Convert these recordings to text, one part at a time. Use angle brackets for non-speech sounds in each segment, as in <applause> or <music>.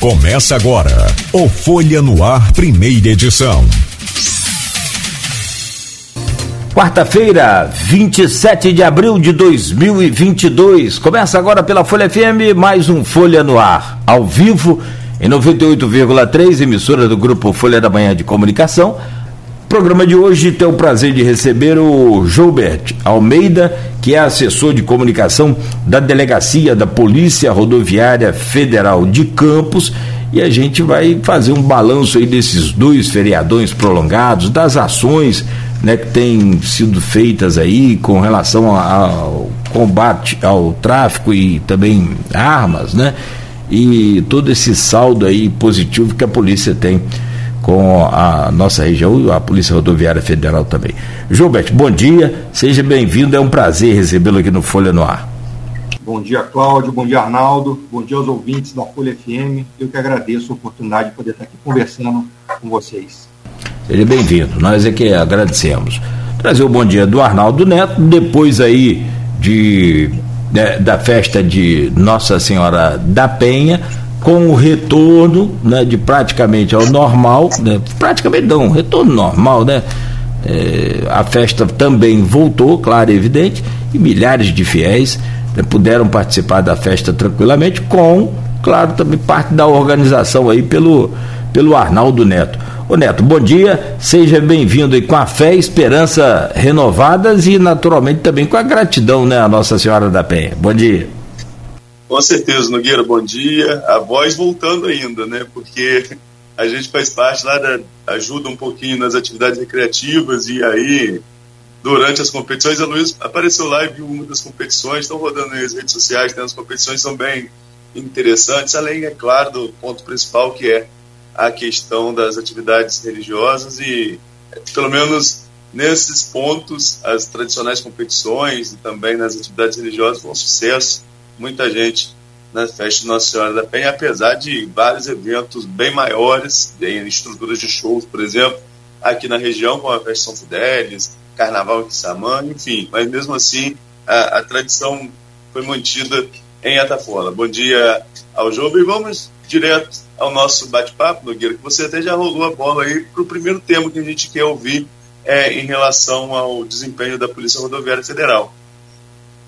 Começa agora o Folha no Ar, primeira edição. Quarta-feira, 27 de abril de 2022. Começa agora pela Folha FM, mais um Folha no Ar, ao vivo, em 98,3, emissora do grupo Folha da Manhã de Comunicação. Programa de hoje tem o prazer de receber o Joubert Almeida, que é assessor de comunicação da Delegacia da Polícia Rodoviária Federal de Campos. E a gente vai fazer um balanço aí desses dois feriadões prolongados, das ações né, que têm sido feitas aí com relação ao combate ao tráfico e também armas, né? E todo esse saldo aí positivo que a polícia tem com a nossa região e a Polícia Rodoviária Federal também. Gilberto, bom dia, seja bem-vindo, é um prazer recebê-lo aqui no Folha no Ar. Bom dia, Cláudio, bom dia, Arnaldo, bom dia aos ouvintes da Folha FM. Eu que agradeço a oportunidade de poder estar aqui conversando com vocês. Seja bem-vindo, nós é que agradecemos. Trazer o bom dia do Arnaldo Neto, depois aí de, né, da festa de Nossa Senhora da Penha, com o retorno né, de praticamente ao normal, né, praticamente não, retorno normal, né? É, a festa também voltou, claro e evidente, e milhares de fiéis né, puderam participar da festa tranquilamente, com, claro, também parte da organização aí pelo, pelo Arnaldo Neto. Ô Neto, bom dia, seja bem-vindo aí com a fé e esperança renovadas e naturalmente também com a gratidão, né, a Nossa Senhora da Penha. Bom dia. Com certeza, Nogueira, bom dia. A voz voltando ainda, né? Porque a gente faz parte lá da ajuda um pouquinho nas atividades recreativas e aí durante as competições a Luiz apareceu lá e viu uma das competições, estão rodando nas redes sociais, tem as competições são bem interessantes, além é claro do ponto principal que é a questão das atividades religiosas e pelo menos nesses pontos as tradicionais competições e também nas atividades religiosas foram um sucesso muita gente na festa de Nossa Senhora da Penha, apesar de vários eventos bem maiores, em estruturas de shows, por exemplo, aqui na região, como a festa São Fidélis, Carnaval em Quissamã, enfim, mas mesmo assim a, a tradição foi mantida em Atafola. Bom dia ao João e vamos direto ao nosso bate-papo, Nogueira, que você até já rolou a bola aí para o primeiro tema que a gente quer ouvir é, em relação ao desempenho da Polícia Rodoviária Federal.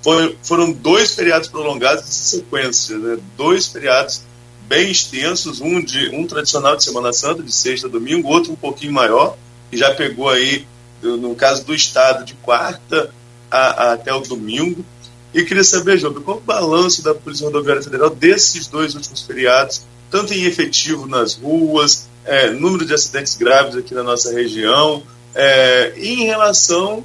Foi, foram dois feriados prolongados de sequência, né? dois feriados bem extensos, um de um tradicional de Semana Santa, de sexta a domingo, outro um pouquinho maior, que já pegou aí, no caso do estado, de quarta a, a, até o domingo. E queria saber, João, qual o balanço da Polícia Rodoviária Federal desses dois últimos feriados, tanto em efetivo nas ruas, é, número de acidentes graves aqui na nossa região, é, em relação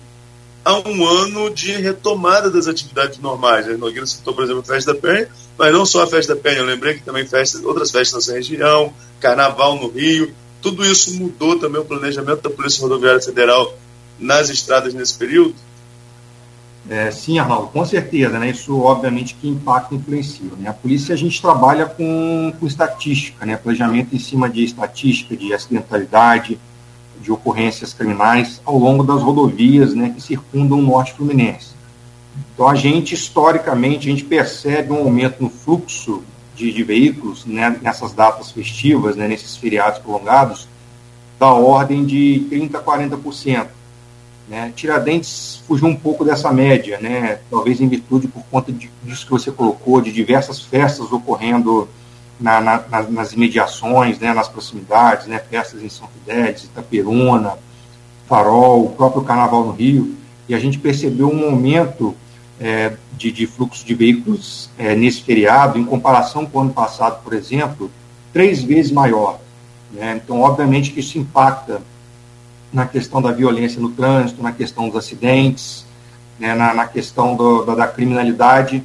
a um ano de retomada das atividades normais. A Nogueira citou, por exemplo, a Festa da Penha, mas não só a Festa da Penha, eu lembrei que também festa, outras festas na região, Carnaval no Rio, tudo isso mudou também o planejamento da Polícia Rodoviária Federal nas estradas nesse período? É, sim, Arnaldo, com certeza, né? Isso obviamente que impacta e influencia. Né? A polícia a gente trabalha com, com estatística, né? Planejamento em cima de estatística, de acidentalidade, de ocorrências criminais ao longo das rodovias né, que circundam o norte fluminense. Então, a gente, historicamente, a gente percebe um aumento no fluxo de, de veículos né, nessas datas festivas, né, nesses feriados prolongados, da ordem de 30% a 40%. Né? Tiradentes fugiu um pouco dessa média, né? talvez em virtude por conta de, disso que você colocou, de diversas festas ocorrendo na, na, nas imediações, né, nas proximidades, né, festas em São Fidélis, Itaperuna, Farol, o próprio Carnaval no Rio, e a gente percebeu um aumento é, de, de, fluxo de veículos é, nesse feriado, em comparação com o ano passado, por exemplo, três vezes maior. Né? Então, obviamente que isso impacta na questão da violência no trânsito, na questão dos acidentes, né, na, na, questão do, da, da criminalidade,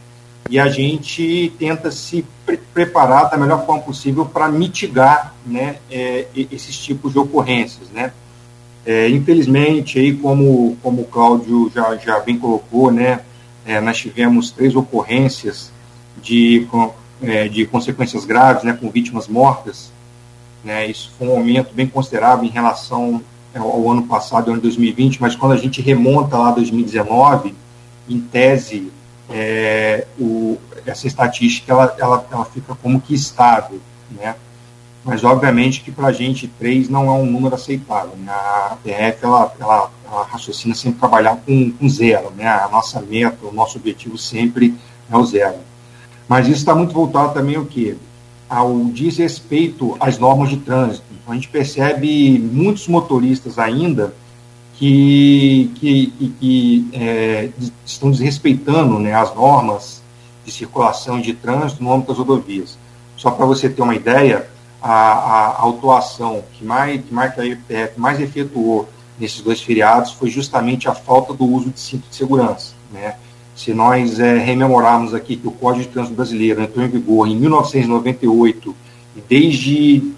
e a gente tenta se pre preparar da melhor forma possível para mitigar né, é, esses tipos de ocorrências. Né? É, infelizmente, aí, como, como o Cláudio já, já bem colocou, né, é, nós tivemos três ocorrências de, é, de consequências graves, né, com vítimas mortas. Né, isso foi um aumento bem considerável em relação ao ano passado, ano 2020, mas quando a gente remonta lá 2019, em tese, é, o, essa estatística ela, ela, ela fica como que estável, né? mas obviamente que para a gente três não é um número aceitável. Né? A PF ela, ela, ela, raciocina sempre trabalhar com, com zero, né? a nossa meta, o nosso objetivo sempre é o zero. Mas isso está muito voltado também ao que? Ao desrespeito às normas de trânsito. Então, a gente percebe muitos motoristas ainda que, que, que, é, estão desrespeitando né, as normas de circulação e de trânsito no âmbito das rodovias. Só para você ter uma ideia, a, a, autuação que mais, que mais, que a IPF mais efetuou nesses dois feriados foi justamente a falta do uso de cinto de segurança. Né? Se nós é, rememorarmos aqui que o Código de Trânsito Brasileiro entrou em vigor em 1998 e desde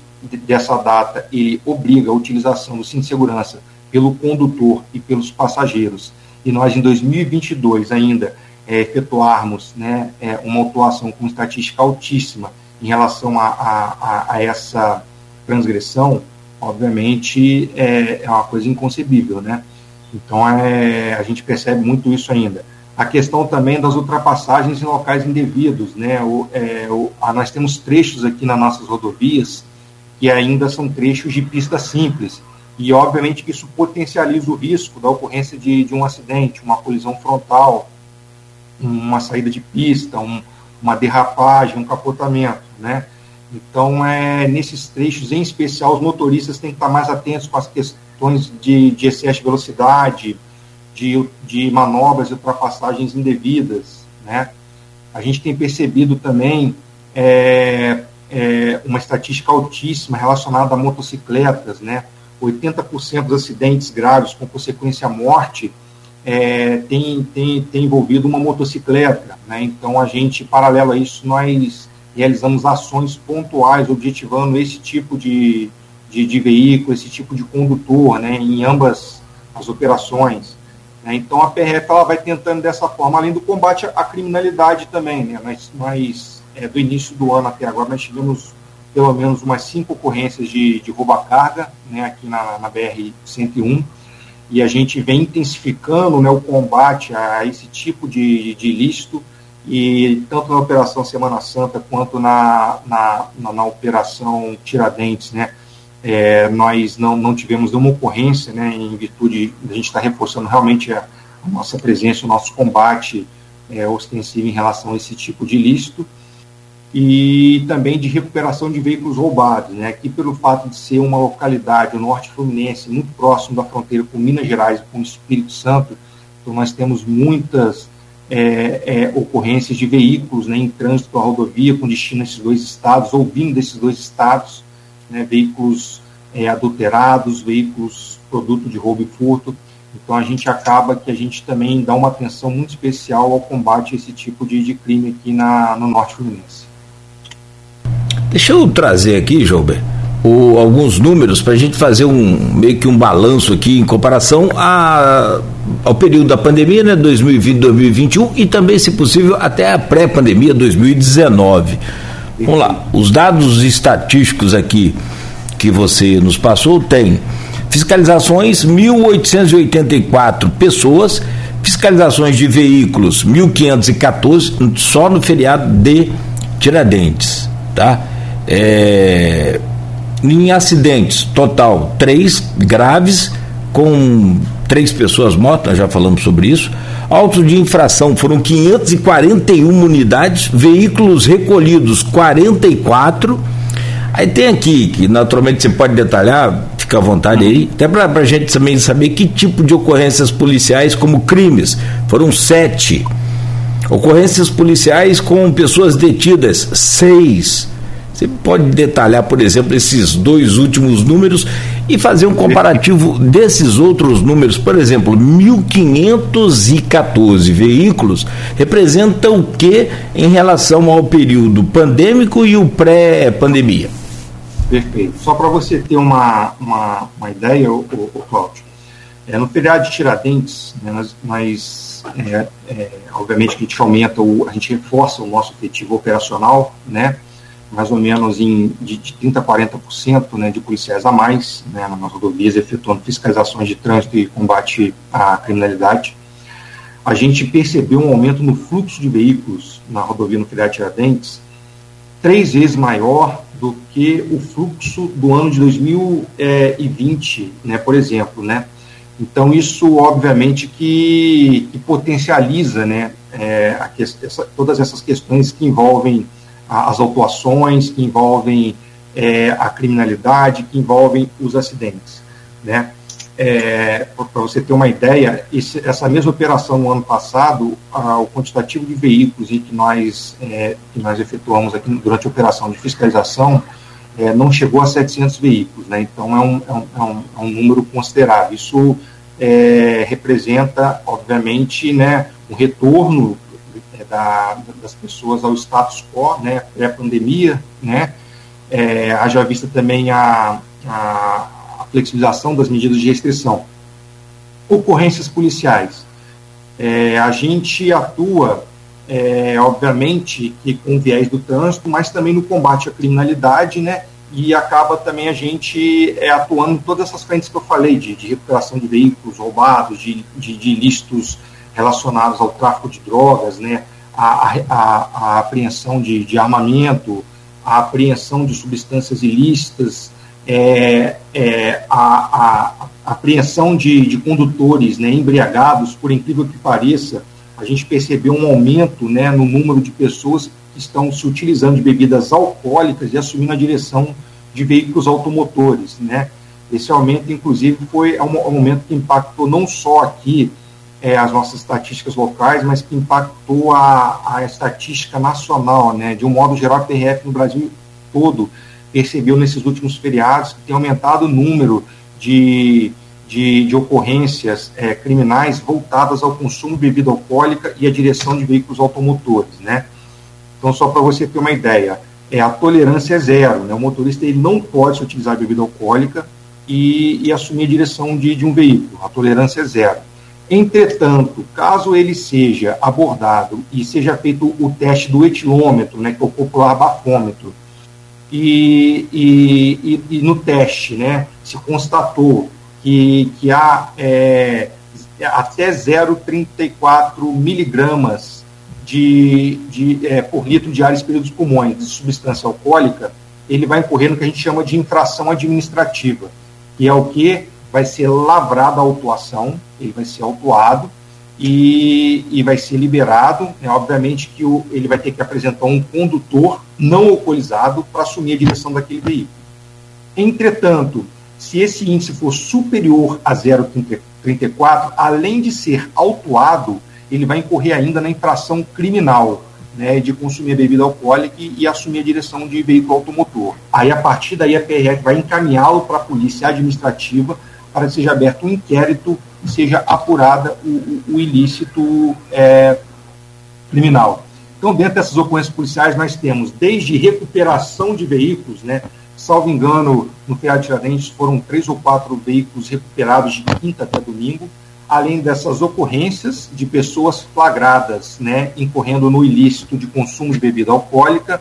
dessa data ele obriga a utilização do cinto de segurança pelo condutor e pelos passageiros, e nós em 2022 ainda é, efetuarmos né, é, uma autuação com estatística altíssima em relação a, a, a essa transgressão, obviamente é, é, uma coisa inconcebível, né? Então é, a gente percebe muito isso ainda. A questão também das ultrapassagens em locais indevidos, né? O, é, o, a, nós temos trechos aqui nas nossas rodovias que ainda são trechos de pista simples e obviamente isso potencializa o risco da ocorrência de, de um acidente, uma colisão frontal, uma saída de pista, um, uma derrapagem, um capotamento, né? Então, é, nesses trechos, em especial, os motoristas têm que estar mais atentos com as questões de, de excesso de velocidade, de, de manobras e ultrapassagens indevidas, né? A gente tem percebido também é, é, uma estatística altíssima relacionada a motocicletas, né? 80% dos acidentes graves com consequência morte é, tem, tem, tem envolvido uma motocicleta. Né? Então, a gente, paralelo a isso, nós realizamos ações pontuais, objetivando esse tipo de, de, de veículo, esse tipo de condutor, né? em ambas as operações. Né? Então, a PRF ela vai tentando dessa forma, além do combate à criminalidade também. Né? Nós, nós é, do início do ano até agora, nós tivemos pelo menos umas cinco ocorrências de, de rouba-carga né? aqui na, na BR-101 e a gente vem intensificando né, o combate a esse tipo de, de ilícito, e tanto na Operação Semana Santa quanto na, na, na, na Operação Tiradentes, né, é, nós não, não tivemos nenhuma ocorrência, né, em virtude de a gente estar tá reforçando realmente a, a, nossa presença, o nosso combate é, ostensivo em relação a esse tipo de ilícito e também de recuperação de veículos roubados. Né? Aqui, pelo fato de ser uma localidade, o norte fluminense, muito próximo da fronteira com Minas Gerais e com o Espírito Santo, então nós temos muitas é, é, ocorrências de veículos né, em trânsito pela rodovia com destino a esses dois estados, ou vindo desses dois estados, né, veículos é, adulterados, veículos produto de roubo e furto. Então a gente acaba que a gente também dá uma atenção muito especial ao combate a esse tipo de, de crime aqui na, no norte fluminense. Deixa eu trazer aqui, Jober, o, alguns números para a gente fazer um meio que um balanço aqui em comparação a, ao período da pandemia, né, 2020, 2021 e também, se possível, até a pré-pandemia 2019. Vamos lá, os dados estatísticos aqui que você nos passou tem fiscalizações 1.884 pessoas, fiscalizações de veículos 1.514 só no feriado de Tiradentes, tá? É, em acidentes, total, três graves, com três pessoas mortas, já falamos sobre isso. Autos de infração foram 541 unidades, veículos recolhidos 44. Aí tem aqui, que naturalmente você pode detalhar, fica à vontade aí, até para a gente também saber que tipo de ocorrências policiais como crimes. Foram sete. Ocorrências policiais com pessoas detidas, seis. Você pode detalhar, por exemplo, esses dois últimos números e fazer um comparativo <laughs> desses outros números. Por exemplo, 1.514 veículos representam o que em relação ao período pandêmico e o pré-pandemia? Perfeito. Só para você ter uma, uma, uma ideia, o, o, Cláudio, é, no feriado de Tiradentes, né, nós, nós é, é, obviamente que a gente aumenta, o, a gente reforça o nosso efetivo operacional, né? Mais ou menos em, de, de 30% a 40% né, de policiais a mais né, nas rodovias, efetuando fiscalizações de trânsito e combate à criminalidade. A gente percebeu um aumento no fluxo de veículos na rodovia no Filiado Tiradentes, três vezes maior do que o fluxo do ano de 2020, né, por exemplo, né? Então isso obviamente que, que potencializa, né, é, essa, todas essas questões que envolvem as autuações, que envolvem é, a criminalidade, que envolvem os acidentes, né? É, Para você ter uma ideia, esse, essa mesma operação no ano passado, a, o quantitativo de veículos que nós, é, que nós efetuamos aqui durante a operação de fiscalização é, não chegou a 700 veículos, né? então é um, é um, é um, número considerável. Isso representa, obviamente, né, um retorno da, das pessoas ao status quo, né, pré-pandemia, né, haja vista também a, a flexibilização das medidas de restrição. Ocorrências policiais. É, a gente atua, é, obviamente, que com viés do trânsito, mas também no combate à criminalidade, né? E acaba também a gente é, atuando em todas essas frentes que eu falei, de, de recuperação de veículos roubados, de, de, de ilícitos relacionados ao tráfico de drogas, né? A, a, a apreensão de, de armamento, a apreensão de substâncias ilícitas, é, é, a, a, apreensão de, de condutores né, embriagados, por incrível que pareça, a gente percebeu um aumento né, no número de pessoas que estão se utilizando de bebidas alcoólicas e assumindo a direção de veículos automotores. Né? Esse aumento, inclusive, foi um aumento que impactou não só aqui é, as nossas estatísticas locais, mas que impactou a, a estatística nacional. Né? De um modo geral, a PRF no Brasil todo percebeu nesses últimos feriados que tem aumentado o número de, de, de ocorrências é, criminais voltadas ao consumo de bebida alcoólica e à direção de veículos automotores, né? Então, só para você ter uma ideia, é, a tolerância é zero, né? O motorista ele não pode utilizar bebida alcoólica e, e assumir a direção de, de um veículo, a tolerância é zero. Entretanto, caso ele seja abordado e seja feito o teste do etilômetro, né, que é o popular bafômetro, e, e, e, no teste né, se constatou que, que há é, até 0,34 miligramas de, de, é, por litro de ar expelido dos pulmões de substância alcoólica, ele vai incorrer no que a gente chama de infração administrativa, que é o que vai ser lavrada a autuação, ele vai ser autuado, e, e vai ser liberado. Né, obviamente que o, ele vai ter que apresentar um condutor não alcoolizado para assumir a direção daquele veículo. Entretanto, se esse índice for superior a 0,34, além de ser autuado, ele vai incorrer ainda na infração criminal né, de consumir bebida alcoólica e, e, assumir a direção de veículo automotor. Aí, a partir daí, a PRF vai encaminhá-lo para a polícia administrativa para que seja aberto um inquérito seja apurada o, o, ilícito é, criminal. Então, dentro dessas ocorrências policiais, nós temos desde recuperação de veículos, né? Salvo engano, no de Tiradentes foram três ou quatro veículos recuperados de quinta até domingo, além dessas ocorrências de pessoas flagradas, né, incorrendo no ilícito de consumo de bebida alcoólica,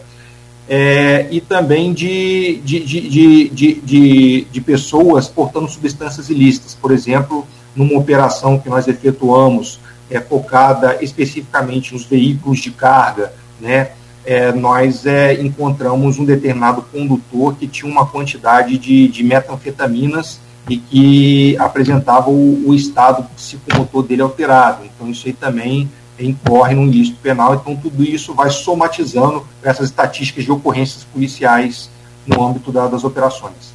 é, e também de, de, de, de, de, de pessoas portando substâncias ilícitas, por exemplo, numa operação que nós efetuamos é, focada especificamente nos veículos de carga, né, é, nós é, encontramos um determinado condutor que tinha uma quantidade de, de metanfetaminas e que apresentava o, o estado psicomotor dele alterado. Então, isso aí também incorre num ilícito penal. Então, tudo isso vai somatizando essas estatísticas de ocorrências policiais no âmbito da, das operações.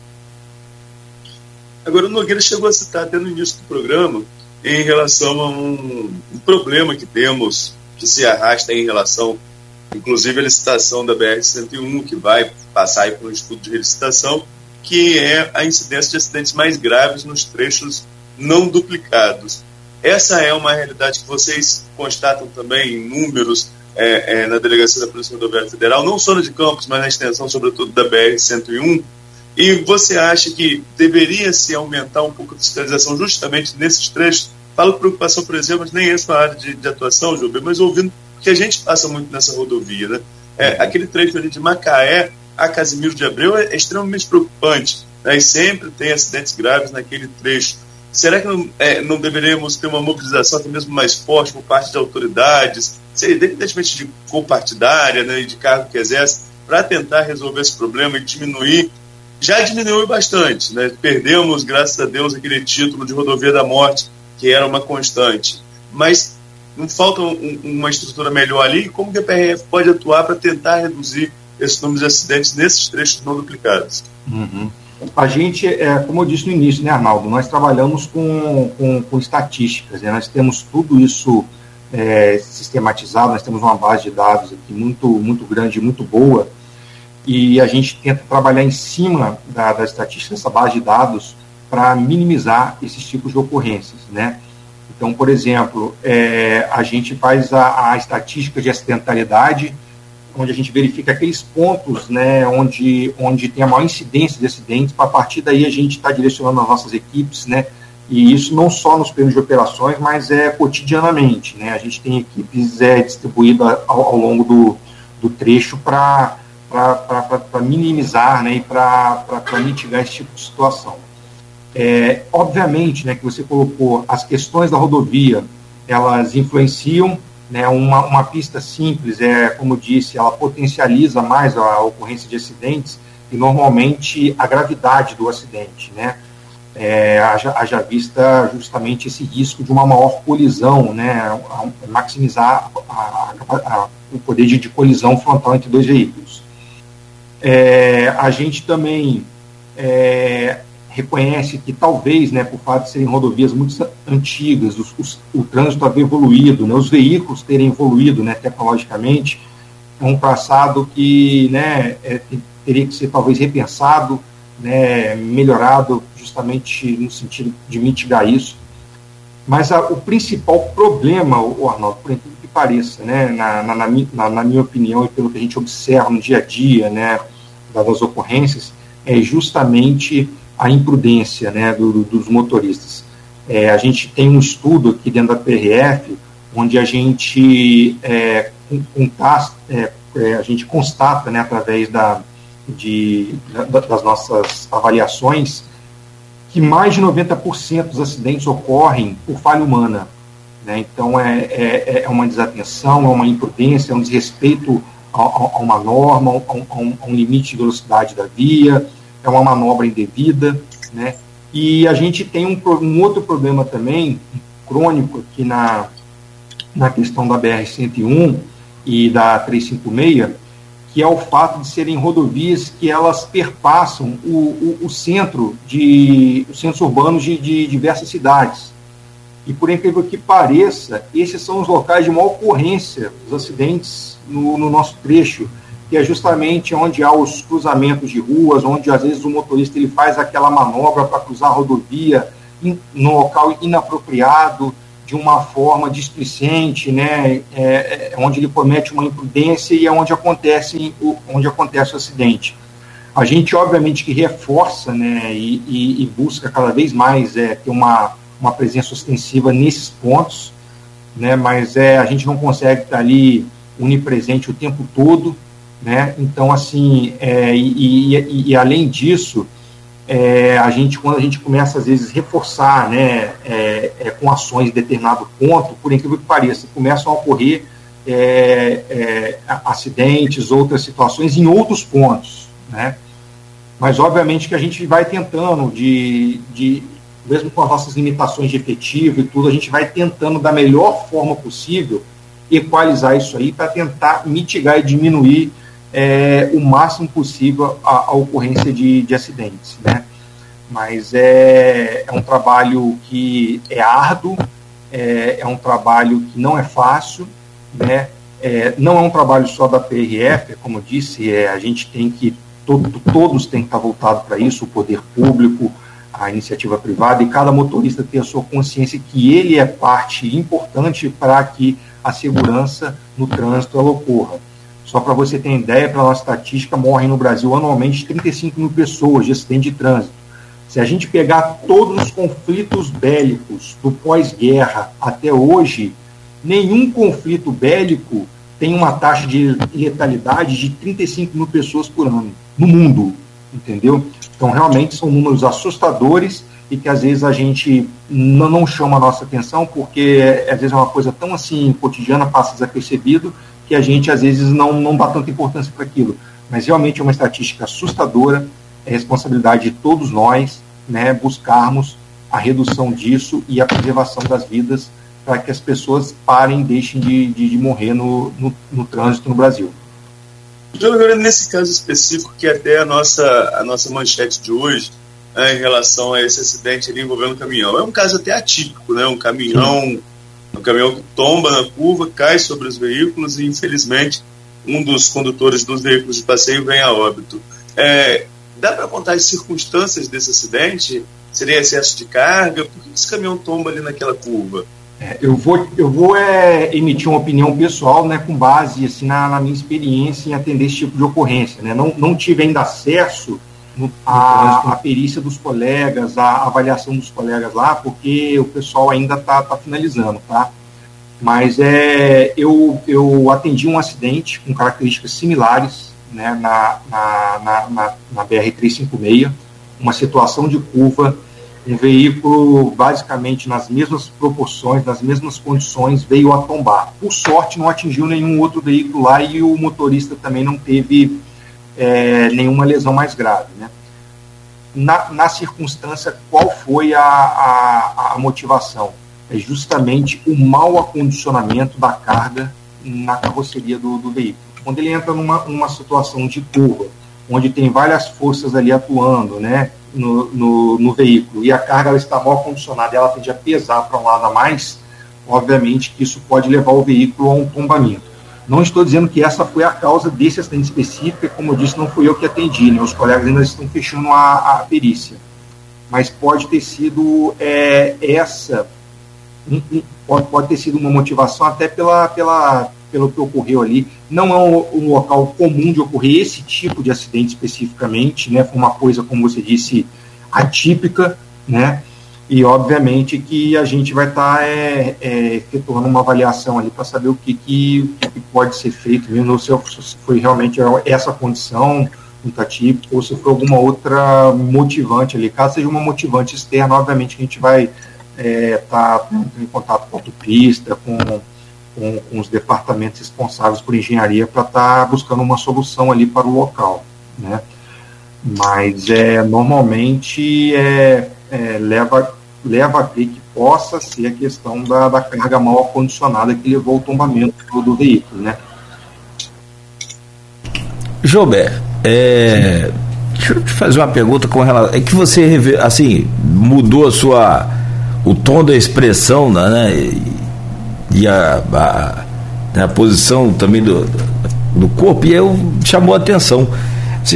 Agora, o Nogueira chegou a citar até no início do programa em relação a um, um problema que temos, que se arrasta em relação, inclusive, à licitação da BR-101, que vai passar por um estudo de licitação, que é a incidência de acidentes mais graves nos trechos não duplicados. Essa é uma realidade que vocês constatam também em números é, é, na Delegacia da Polícia Rodoviária Federal, não só na de Campos, mas na extensão, sobretudo, da BR-101, e você acha que deveria se aumentar um pouco a fiscalização justamente nesses trechos? Falo preocupação, por exemplo, mas nem essa área de, de atuação, Júlio, mas ouvindo, que a gente passa muito nessa rodovia, né? É, uhum. aquele trecho ali de Macaé a Casimiro de Abreu é, é extremamente preocupante, né? e sempre tem acidentes graves naquele trecho. Será que não, é, não deveríamos ter uma mobilização até mesmo mais forte por parte de autoridades, independentemente de compartidária, né, de cargo que exerce, para tentar resolver esse problema e diminuir. Já diminuiu bastante, né? Perdemos, graças a Deus, aquele título de rodovia da morte, que era uma constante. Mas não falta um, uma estrutura melhor ali? Como que a PRF pode atuar para tentar reduzir esse número de acidentes nesses trechos não duplicados? Uhum. A gente, é, como eu disse no início, né, Arnaldo, nós trabalhamos com, com, com estatísticas, né, nós temos tudo isso é, sistematizado, nós temos uma base de dados aqui muito, muito grande, muito boa, e a gente tenta trabalhar em cima da, da estatística, dessa base de dados, para minimizar esses tipos de ocorrências, né? Então, por exemplo, é, a gente faz a, a estatística de acidentalidade, onde a gente verifica aqueles pontos né, onde, onde tem a maior incidência de acidentes, para a partir daí a gente está direcionando as nossas equipes, né, e isso não só nos prêmios de operações, mas é cotidianamente. Né, a gente tem equipes é, distribuídas ao, ao longo do, do trecho para minimizar né, e para mitigar esse tipo de situação. É, obviamente né, que você colocou as questões da rodovia, elas influenciam né, uma, uma pista simples, é, como disse, ela potencializa mais a ocorrência de acidentes e normalmente a gravidade do acidente, né? É, haja, haja vista justamente esse risco de uma maior colisão, né, maximizar a, a, a, o poder de, de, colisão frontal entre dois veículos. É, a gente também é, reconhece que talvez, né, por fato de serem rodovias muito antigas, os, os, o trânsito haver evoluído, né, os veículos terem evoluído né, tecnologicamente, é um passado que né, é, teria que ser talvez repensado, né, melhorado justamente no sentido de mitigar isso. Mas a, o principal problema, o Arnaldo, por incrível que pareça, né, na, na, na, na, minha opinião e pelo que a gente observa no dia a dia né, das ocorrências, é justamente a imprudência né, do, dos motoristas. É, a gente tem um estudo aqui dentro da PRF, onde a gente, é, é, é, a gente constata, né, através da, de, da, das nossas avaliações, que mais de 90% dos acidentes ocorrem por falha humana. Né? Então, é, é, é, uma desatenção, é uma imprudência, é um desrespeito a, a uma norma, a um, a um limite de velocidade da via, é uma manobra indevida, né? E a gente tem um, um outro problema também, crônico, aqui na, na questão da BR-101 e da 356, que é o fato de serem rodovias que elas perpassam o, o, o centro de os centros urbanos de, de, diversas cidades. E por incrível que pareça, esses são os locais de maior ocorrência dos acidentes no, no nosso trecho que é justamente onde há os cruzamentos de ruas, onde às vezes o motorista ele faz aquela manobra para cruzar a rodovia in, no local inapropriado, de uma forma displicente, né, é, é, onde ele comete uma imprudência e é onde acontece, onde acontece o acidente. A gente, obviamente, que reforça né, e, e, e busca cada vez mais é, ter uma, uma presença ostensiva nesses pontos, né, mas é, a gente não consegue estar ali unipresente o tempo todo, né? Então, assim, é, e, e, e, além disso, é, a gente, quando a gente começa, às vezes, reforçar né, é, é com ações de determinado ponto, por incrível que pareça, começam a ocorrer é, é, acidentes, outras situações em outros pontos, né? Mas, obviamente, que a gente vai tentando, de, de, mesmo com as nossas limitações de efetivo e tudo, a gente vai tentando, da melhor forma possível, equalizar isso aí para tentar mitigar e diminuir é, o máximo possível a, a ocorrência de, de, acidentes, né? Mas é, é um trabalho que é árduo, é, é um trabalho que não é fácil, né? É, não é um trabalho só da PRF, como eu disse, é, a gente tem que, todo, todos têm que estar voltados para isso, o poder público, a iniciativa privada, e cada motorista ter a sua consciência que ele é parte importante para que a segurança no trânsito ela ocorra. Só para você ter ideia, pela nossa estatística, morrem no Brasil anualmente 35 mil pessoas de acidente de trânsito. Se a gente pegar todos os conflitos bélicos do pós-guerra até hoje, nenhum conflito bélico tem uma taxa de letalidade de 35 mil pessoas por ano no mundo, entendeu? Então, realmente são números assustadores e que às vezes a gente não, não chama a nossa atenção porque às vezes é uma coisa tão assim cotidiana, passa desapercebido, que a gente às vezes não, não dá tanta importância para aquilo. Mas realmente é uma estatística assustadora, é responsabilidade de todos nós né, buscarmos a redução disso e a preservação das vidas para que as pessoas parem, deixem de, de, de morrer no, no, no, trânsito no Brasil. Nesse caso específico, que é até a nossa, a nossa manchete de hoje, né, em relação a esse acidente envolvendo o caminhão, é um caso até atípico, né? Um caminhão, Sim. Um caminhão tomba na curva, cai sobre os veículos e, infelizmente, um dos condutores dos veículos de passeio vem a óbito. É, dá para contar as circunstâncias desse acidente? Seria excesso de carga? Por que esse caminhão tomba ali naquela curva? É, eu vou, eu vou é, emitir uma opinião pessoal, né, com base assim, na, na, minha experiência em atender esse tipo de ocorrência. Né? Não, não tive ainda acesso à, perícia dos colegas, à avaliação dos colegas lá, porque o pessoal ainda está tá finalizando, tá? Mas é, eu, eu atendi um acidente com características similares né, na, na, na, na, na BR-356, uma situação de curva um veículo basicamente nas mesmas proporções, nas mesmas condições, veio a tombar. Por sorte, não atingiu nenhum outro veículo lá e o motorista também não teve é, nenhuma lesão mais grave. Né? Na, na circunstância, qual foi a, a, a motivação? É justamente o mau acondicionamento da carga na carroceria do, do veículo. Quando ele entra numa, numa situação de curva, onde tem várias forças ali atuando, né? no, no, no veículo e a carga ela está mal condicionada ela tende a pesar para um lado a mais, obviamente que isso pode levar o veículo a um tombamento. Não estou dizendo que essa foi a causa desse acidente específico, como eu disse, não fui eu que atendi, né? os colegas ainda estão fechando a, a perícia. Mas pode ter sido é, essa, pode, pode ter sido uma motivação até pela, pela, pelo que ocorreu ali. Não é um, um, local comum de ocorrer esse tipo de acidente especificamente, né? Foi uma coisa, como você disse, atípica, né? E obviamente que a gente vai estar tá, é, é, efetuando uma avaliação ali para saber o que, que, que, pode ser feito, mesmo se foi realmente essa condição muito atípica ou se foi alguma outra motivante ali. Caso seja uma motivante externa, obviamente que a gente vai estar é, tá em contato com a autopista, com com, com os departamentos responsáveis por engenharia para estar tá buscando uma solução ali para o local, né? Mas é, normalmente é, é, leva, leva a crer que possa ser a questão da, da carga mal acondicionada que levou ao tombamento do, veículo, né? Jober, é, deixa eu te fazer uma pergunta com relação. É que você assim mudou a sua o tom da expressão, né? e a, a, né, a posição também do, do corpo, e eu chamou a atenção.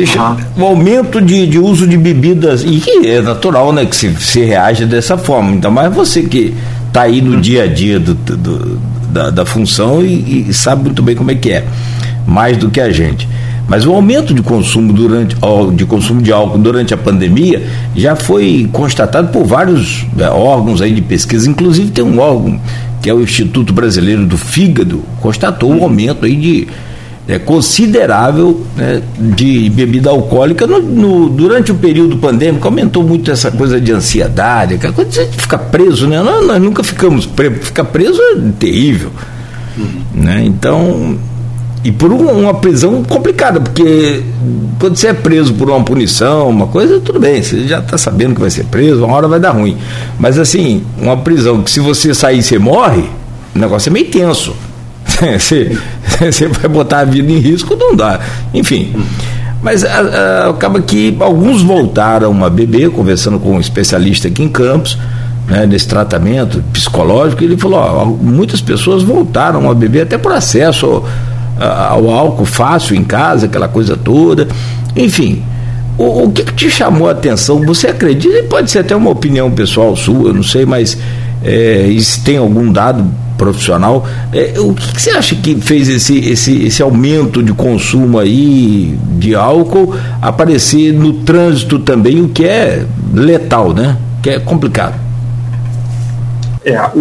Uhum. O aumento de, de uso de bebidas, e é natural né, que se, se reaja dessa forma, então, mas você que está aí no dia a dia do, do da, da, função e, e, sabe muito bem como é que é, mais do que a gente. Mas o aumento de consumo durante de consumo de álcool durante a pandemia já foi constatado por vários é, órgãos aí de pesquisa, inclusive tem um órgão que é o Instituto Brasileiro do Fígado, constatou um aumento aí de é, considerável né, de bebida alcoólica no, no, durante o período pandêmico. Aumentou muito essa coisa de ansiedade, aquela coisa de ficar preso, né? Nós, nós nunca ficamos presos, ficar preso é terrível. Uhum. Né? Então, e por uma prisão complicada, porque quando você é preso por uma punição, uma coisa, tudo bem, você já está sabendo que vai ser preso, uma hora vai dar ruim. Mas assim, uma prisão que se você sair você morre, o negócio é meio tenso. <laughs> você, você vai botar a vida em risco, não dá. Enfim. Mas a, a, acaba que alguns voltaram a beber, conversando com um especialista aqui em Campos, né, nesse tratamento psicológico, ele falou: ó, muitas pessoas voltaram a beber até por acesso ao álcool fácil em casa, aquela coisa toda. Enfim, o, o que, que, te chamou a atenção? Você acredita, e pode ser até uma opinião pessoal sua, não sei, mas é, se tem algum dado profissional, é, o que, que, você acha que fez esse, esse, esse aumento de consumo aí de álcool aparecer no trânsito também, o que é letal, né? Que é complicado. É, o,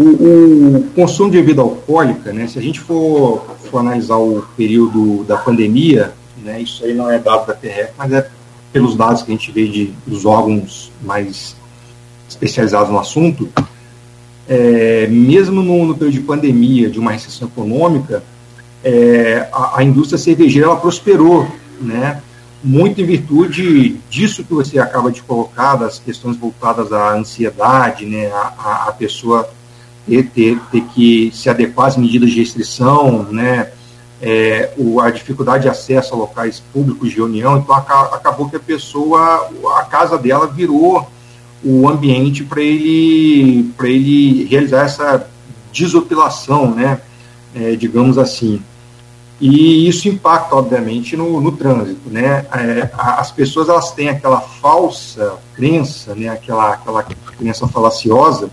o consumo de bebida alcoólica, né, se a gente for for analisar o período da pandemia, né, isso aí não é dado da TRF, mas é pelos dados que a gente vê de, dos órgãos mais especializados no assunto, é, mesmo no, no, período de pandemia, de uma recessão econômica, é, a, a, indústria cervejeira ela prosperou, né? Muito em virtude disso que você acaba de colocar, das questões voltadas à ansiedade, né? A, a pessoa ter, ter, ter que se adequar às medidas de restrição, né? É, o, a dificuldade de acesso a locais públicos de reunião, então acabou que a pessoa, a casa dela virou o ambiente para ele, ele realizar essa desopilação, né? É, digamos assim. E isso impacta, obviamente, no, no trânsito, né? É, as pessoas elas têm aquela falsa crença, né? Aquela, aquela crença falaciosa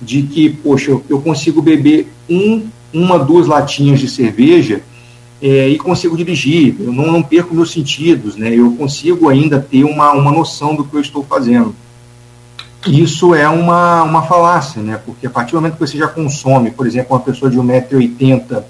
de que, poxa, eu, consigo beber um, uma, duas latinhas de cerveja é, e consigo dirigir, eu não, não perco meus sentidos, né? Eu consigo ainda ter uma, uma noção do que eu estou fazendo isso é uma, uma falácia, né? Porque a partir do momento que você já consome, por exemplo, uma pessoa de 1,80m,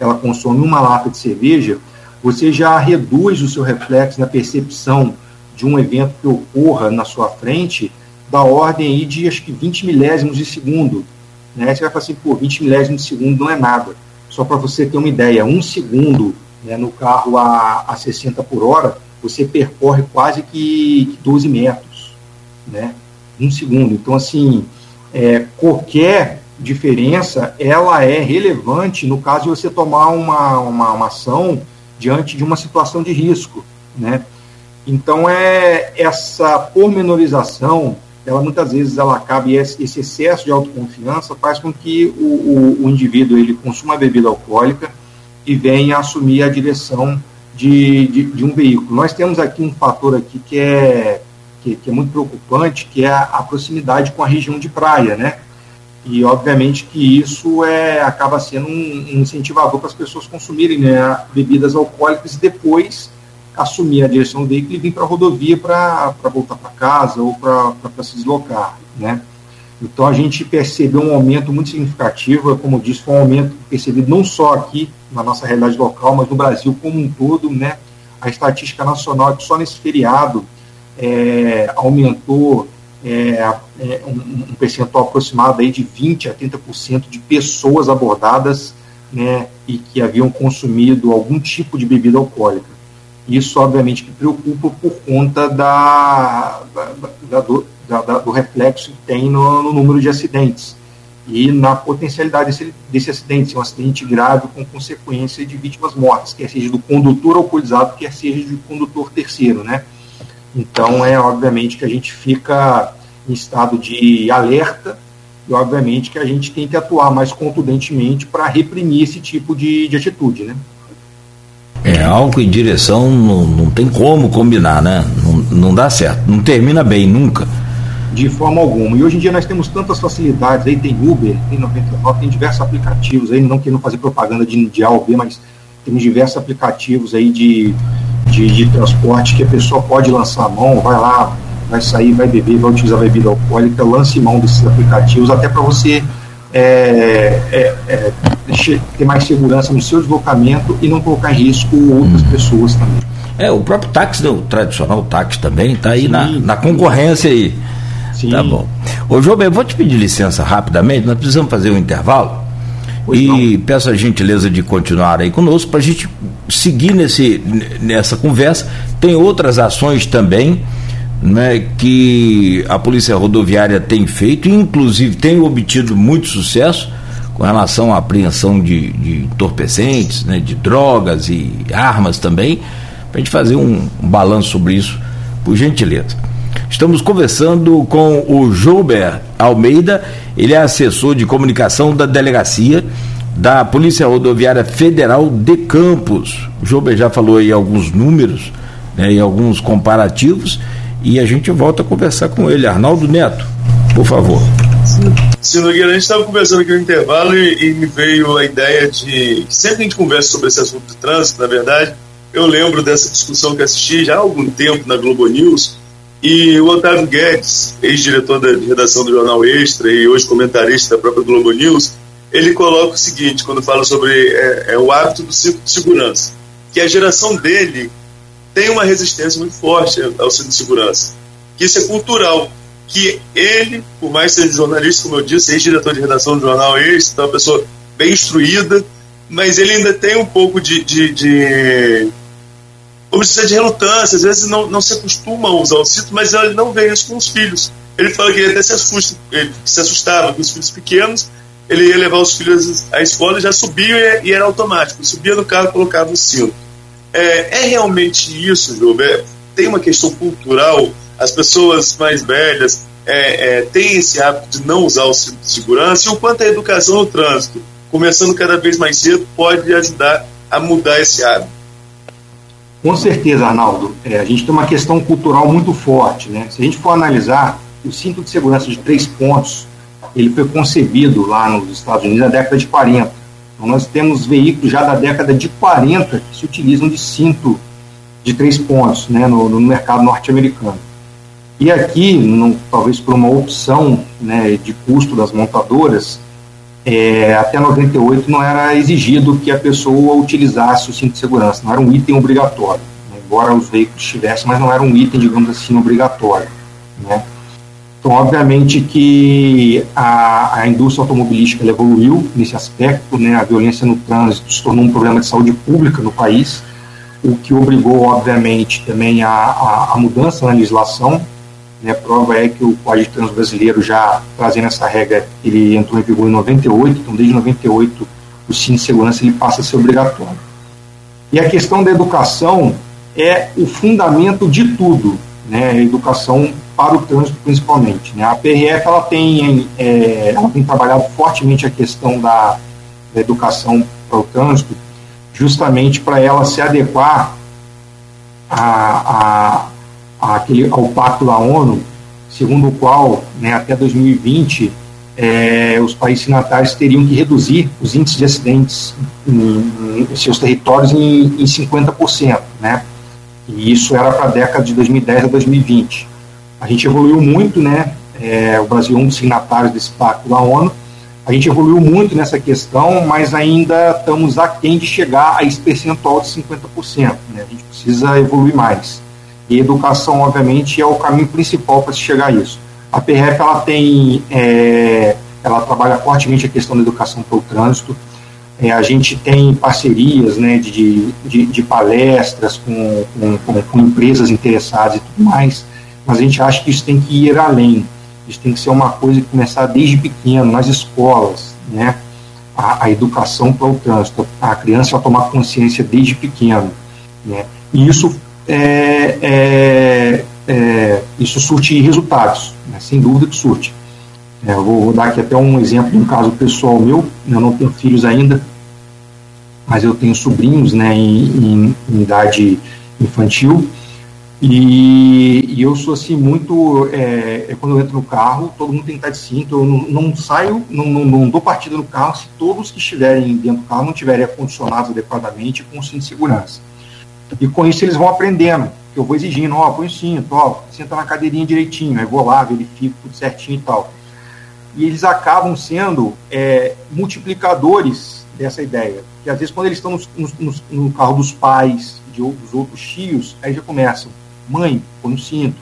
ela consome uma lata de cerveja, você já reduz o seu reflexo na percepção de um evento que ocorra na sua frente da ordem aí de acho que 20 milésimos de segundo. Né? Você vai falar assim, pô, 20 milésimos de segundo não é nada. Só para você ter uma ideia, um segundo né, no carro a, a 60 por hora, você percorre quase que 12 metros. Né? Um segundo. Então, assim, é, qualquer diferença, ela é relevante no caso de você tomar uma, uma, uma ação diante de uma situação de risco, né? Então, é essa pormenorização, ela muitas vezes ela acaba, e esse excesso de autoconfiança faz com que o, o, o indivíduo ele consuma bebida alcoólica e venha assumir a direção de, de, de, um veículo. Nós temos aqui um fator aqui que é que, que é muito preocupante, que é a, a, proximidade com a região de praia, né? E obviamente que isso é, acaba sendo um, um incentivador para as pessoas consumirem né, bebidas alcoólicas e depois assumir a direção do veículo e vir para a rodovia para voltar para casa ou para se deslocar, né? Então a gente percebeu um aumento muito significativo, como eu disse, foi um aumento percebido não só aqui na nossa realidade local, mas no Brasil como um todo, né? A estatística nacional é que só nesse feriado é, aumentou é, é, um, um, percentual aproximado aí de 20% a 30% de pessoas abordadas né, e que haviam consumido algum tipo de bebida alcoólica. Isso, obviamente, que preocupa por conta da, da, da, do, da do, reflexo que tem no, no, número de acidentes e na potencialidade desse, desse acidente, um acidente grave com consequência de vítimas mortas, quer seja do condutor alcoolizado, quer seja do condutor terceiro, né? Então, é obviamente que a gente fica em estado de alerta e, obviamente, que a gente tem que atuar mais contundentemente para reprimir esse tipo de, de atitude, né? É, álcool e direção não, não tem como combinar, né? Não, não dá certo, não termina bem nunca. De forma alguma. E hoje em dia nós temos tantas facilidades, aí tem Uber, tem 99, tem diversos aplicativos aí, não querendo fazer propaganda de, de A ou B, mas temos diversos aplicativos aí de de, de transporte que a pessoa pode lançar a mão, vai lá, vai sair, vai beber, vai utilizar bebida alcoólica, lance mão desses aplicativos, até para você é, é, é, ter mais segurança no seu deslocamento e não colocar em risco outras hum. pessoas também. É, o próprio táxi, né, o tradicional táxi também, está aí na, na concorrência aí. Sim. Tá bom. Ô, João, eu vou te pedir licença rapidamente, nós precisamos fazer um intervalo. E peço a gentileza de continuar aí conosco para a gente seguir nesse, nessa conversa. Tem outras ações também né, que a Polícia Rodoviária tem feito, inclusive tem obtido muito sucesso com relação à apreensão de, de entorpecentes, né, de drogas e armas também, para a gente fazer um, um balanço sobre isso, por gentileza. Estamos conversando com o Joubert Almeida, ele é assessor de comunicação da delegacia da Polícia Rodoviária Federal de Campos. O Joubert já falou aí alguns números né, e alguns comparativos e a gente volta a conversar com ele. Arnaldo Neto, por favor. Sim, Nogueira, a gente estava conversando aqui no intervalo e, e, me veio a ideia de. Sempre que a gente conversa sobre esse assunto de trânsito, na verdade, eu lembro dessa discussão que assisti já há algum tempo na Globo News e o Otávio Guedes, ex-diretor da redação do Jornal Extra e hoje comentarista da própria Globo News, ele coloca o seguinte quando fala sobre é, é, o hábito do cinto de segurança, que a geração dele tem uma resistência muito forte ao cinto de segurança, que isso é cultural, que ele, por mais ser jornalista, como eu disse, ex-diretor de redação do Jornal Extra, uma pessoa bem instruída, mas ele ainda tem um pouco de, de, de vamos dizer, de relutância, às vezes não, não se acostuma a usar o cinto, mas ele não vê isso com os filhos. Ele fala que ele até se, assusta, ele se assustava com os filhos pequenos, ele ia levar os filhos à escola e já subia e era automático, subia no carro e colocava o cinto. É, é realmente isso, Gilberto? Tem uma questão cultural, as pessoas mais velhas é, é, têm esse hábito de não usar o cinto de segurança, e o quanto a educação no trânsito, começando cada vez mais cedo, pode ajudar a mudar esse hábito. Com certeza, Arnaldo. É, a gente tem uma questão cultural muito forte. Né? Se a gente for analisar, o cinto de segurança de três pontos, ele foi concebido lá nos Estados Unidos na década de 40. Então, nós temos veículos já da década de 40 que se utilizam de cinto de três pontos né, no, no mercado norte-americano. E aqui, no, talvez por uma opção né, de custo das montadoras, é, até 98 não era exigido que a pessoa utilizasse o cinto de segurança, não era um item obrigatório, né, embora os veículos tivessem, mas não era um item, digamos assim, obrigatório. Né. Então, obviamente que a, a indústria automobilística evoluiu nesse aspecto, né, a violência no trânsito se tornou um problema de saúde pública no país, o que obrigou, obviamente, também a, a, a mudança na legislação, né, prova é que o Código de Brasileiro já trazendo essa regra, ele entrou em vigor em 98, então desde 98 o cinto de segurança ele passa a ser obrigatório. E a questão da educação é o fundamento de tudo, né, a educação para o trânsito principalmente. Né. A PRF ela tem, é, ela tem trabalhado fortemente a questão da, da educação para o trânsito, justamente para ela se adequar a, a aquele, ao pacto da ONU, segundo o qual, né, até 2020, é, os países signatários teriam que reduzir os índices de acidentes em, em seus territórios em, em 50%, né? E isso era para a década de 2010 a 2020. A gente evoluiu muito, né? É, o Brasil é um dos signatários desse pacto da ONU. A gente evoluiu muito nessa questão, mas ainda estamos aquém de chegar a esse percentual de 50%. Né? A gente precisa evoluir mais. E educação, obviamente, é o caminho principal para se chegar a isso. A PRF ela tem, é, ela trabalha fortemente a questão da educação para o trânsito. É, a gente tem parcerias né, de, de, de palestras com, com, com, empresas interessadas e tudo mais, mas a gente acha que isso tem que ir além. Isso tem que ser uma coisa que começar desde pequeno, nas escolas, né? A, a educação para o trânsito, a criança tomar consciência desde pequeno, né? E isso é, é, é, isso surte resultados, né? sem dúvida que surte. É, eu vou, dar aqui até um exemplo de um caso pessoal meu, eu não tenho filhos ainda, mas eu tenho sobrinhos né, em, em, em idade infantil, e, e, eu sou assim muito. É, é, quando eu entro no carro, todo mundo tem que estar de cinto. Eu não, não saio, não, não, não, dou partida no carro se todos que estiverem dentro do carro não estiverem acondicionados adequadamente com cinto de segurança. E com isso eles vão aprendendo. Eu vou exigindo, ó, põe o cinto, ó, senta na cadeirinha direitinho, aí vou lá, verifico tudo certinho e tal. E eles acabam sendo é, multiplicadores dessa ideia. Que às vezes quando eles estão no, carro dos pais, de, dos outros tios, aí já começam, mãe, põe o cinto,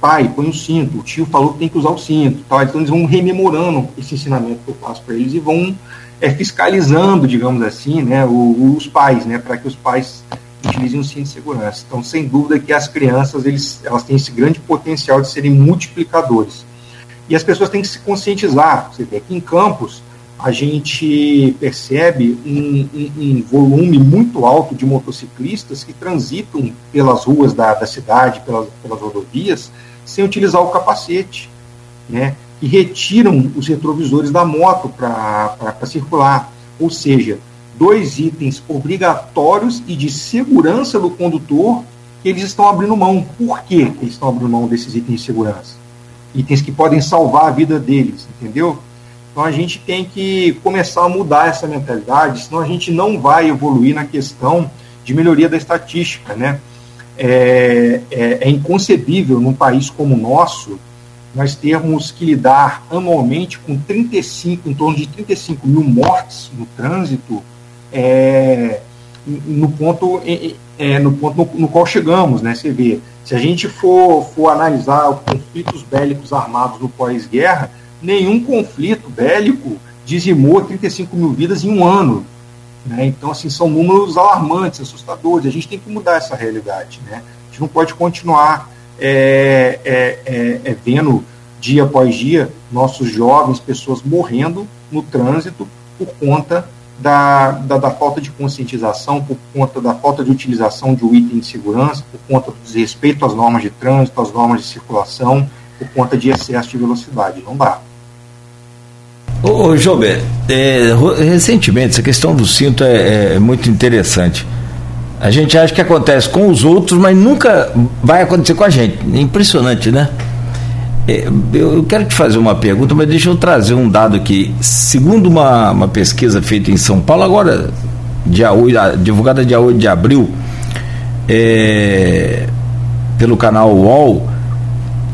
pai, põe o cinto, o tio falou que tem que usar o cinto. Tal. Então eles vão rememorando esse ensinamento que eu passo para eles e vão é, fiscalizando, digamos assim, né, os pais, né, para que os pais utilizem o cinto de segurança. Então, sem dúvida que as crianças eles, elas têm esse grande potencial de serem multiplicadores. E as pessoas têm que se conscientizar. Você vê que em campos a gente percebe um, um, um, volume muito alto de motociclistas que transitam pelas ruas da, da cidade, pelas, pelas rodovias, sem utilizar o capacete, né? E retiram os retrovisores da moto para circular. Ou seja, dois itens obrigatórios e de segurança do condutor que eles estão abrindo mão. Por que eles estão abrindo mão desses itens de segurança? Itens que podem salvar a vida deles, entendeu? Então a gente tem que começar a mudar essa mentalidade, senão a gente não vai evoluir na questão de melhoria da estatística, né? É, é, é inconcebível num país como o nosso nós termos que lidar anualmente com 35, em torno de 35 mil mortes no trânsito é, no ponto, é, no, ponto no, no, qual chegamos, né? Você vê, se a gente for, for analisar os conflitos bélicos armados no pós-guerra, nenhum conflito bélico dizimou 35 mil vidas em um ano. Né? Então, assim, são números alarmantes, assustadores. A gente tem que mudar essa realidade. Né? A gente não pode continuar é, é, é, é vendo dia após dia nossos jovens, pessoas morrendo no trânsito por conta da, da, da, falta de conscientização, por conta da falta de utilização de um item de segurança, por conta do desrespeito às normas de trânsito, às normas de circulação, por conta de excesso de velocidade. Não dá. Ô, ô Jober, é, recentemente essa questão do cinto é, é, muito interessante. A gente acha que acontece com os outros, mas nunca vai acontecer com a gente. É impressionante, né? É, eu quero te fazer uma pergunta, mas deixa eu trazer um dado aqui. Segundo uma, uma pesquisa feita em São Paulo, agora, dia 8, divulgada dia 8 de abril, é, pelo canal UOL,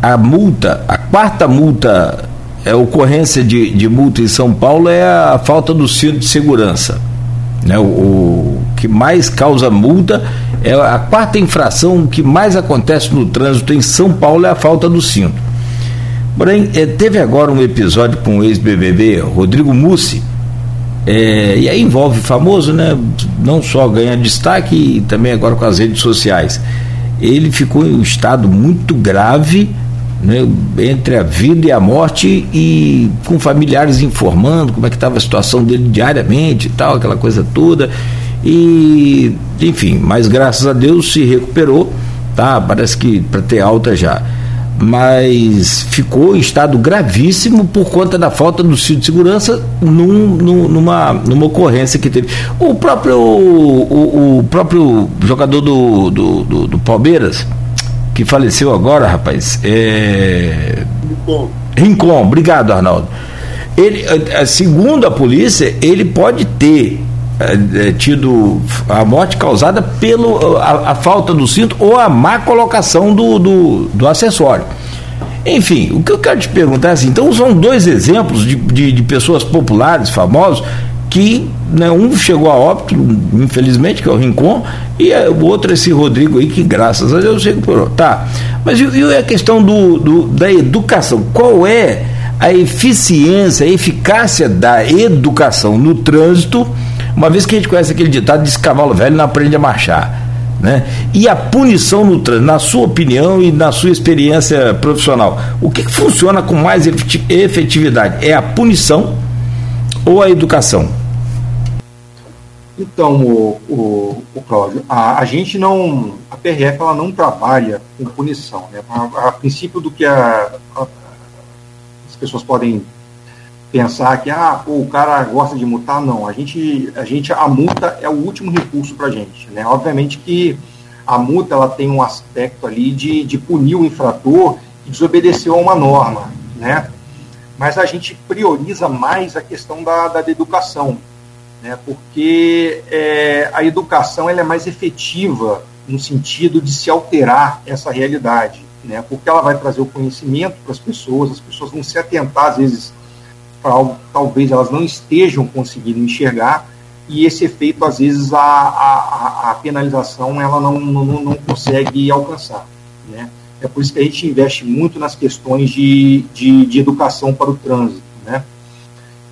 a multa, a quarta multa, é, ocorrência de, de multa em São Paulo é a falta do cinto de segurança. Né? O, o que mais causa multa é a quarta infração que mais acontece no trânsito em São Paulo é a falta do cinto. Porém, é, teve agora um episódio com o ex-BBB Rodrigo Mussi, é, e aí envolve famoso, né? Não só ganha destaque, e também agora com as redes sociais. Ele ficou em um estado muito grave, né, entre a vida e a morte, e com familiares informando como é que estava a situação dele diariamente e tal, aquela coisa toda. E, enfim, mas graças a Deus se recuperou, tá? Parece que para ter alta já mas ficou em estado gravíssimo por conta da falta do cinto de segurança num, num, numa, numa ocorrência que teve. O próprio, o, o próprio jogador do, do, do, do, Palmeiras, que faleceu agora, rapaz, é. Rincon. Rincon, obrigado, Arnaldo. Ele, é, é, segundo a polícia, ele pode ter é, tido a morte causada pela a, falta do cinto ou a má colocação do, do, do, acessório. Enfim, o que eu quero te perguntar é assim: então são dois exemplos de, de, de pessoas populares, famosos, que né, um chegou a óbito, infelizmente, que é o Rincon, e o outro, esse Rodrigo aí, que graças a Deus recuperou. Tá. Mas e, e a questão do, do, da educação? Qual é a eficiência, a eficácia da educação no trânsito? Uma vez que a gente conhece aquele ditado de cavalo velho não aprende a marchar. Né? E a punição no trânsito, na sua opinião e na sua experiência profissional, o que, que funciona com mais efetividade? É a punição ou a educação? Então, o, o, o Cláudio, a, a, gente não, a PRF ela não trabalha com punição. Né? A, a princípio do que a, as pessoas podem pensar que ah, pô, o cara gosta de multar, não. A gente, a gente, a multa é o último recurso para a gente, né? Obviamente que a multa ela tem um aspecto ali de, de punir o infrator que desobedeceu a uma norma, né? Mas a gente prioriza mais a questão da, da educação, né? Porque é, a educação ela é mais efetiva no sentido de se alterar essa realidade, né? Porque ela vai trazer o conhecimento para as pessoas, as pessoas vão se atentar às vezes talvez elas não estejam conseguindo enxergar e esse efeito às vezes a, a, a penalização ela não, não, não consegue alcançar, né? É por isso que a gente investe muito nas questões de, de, de educação para o trânsito, né?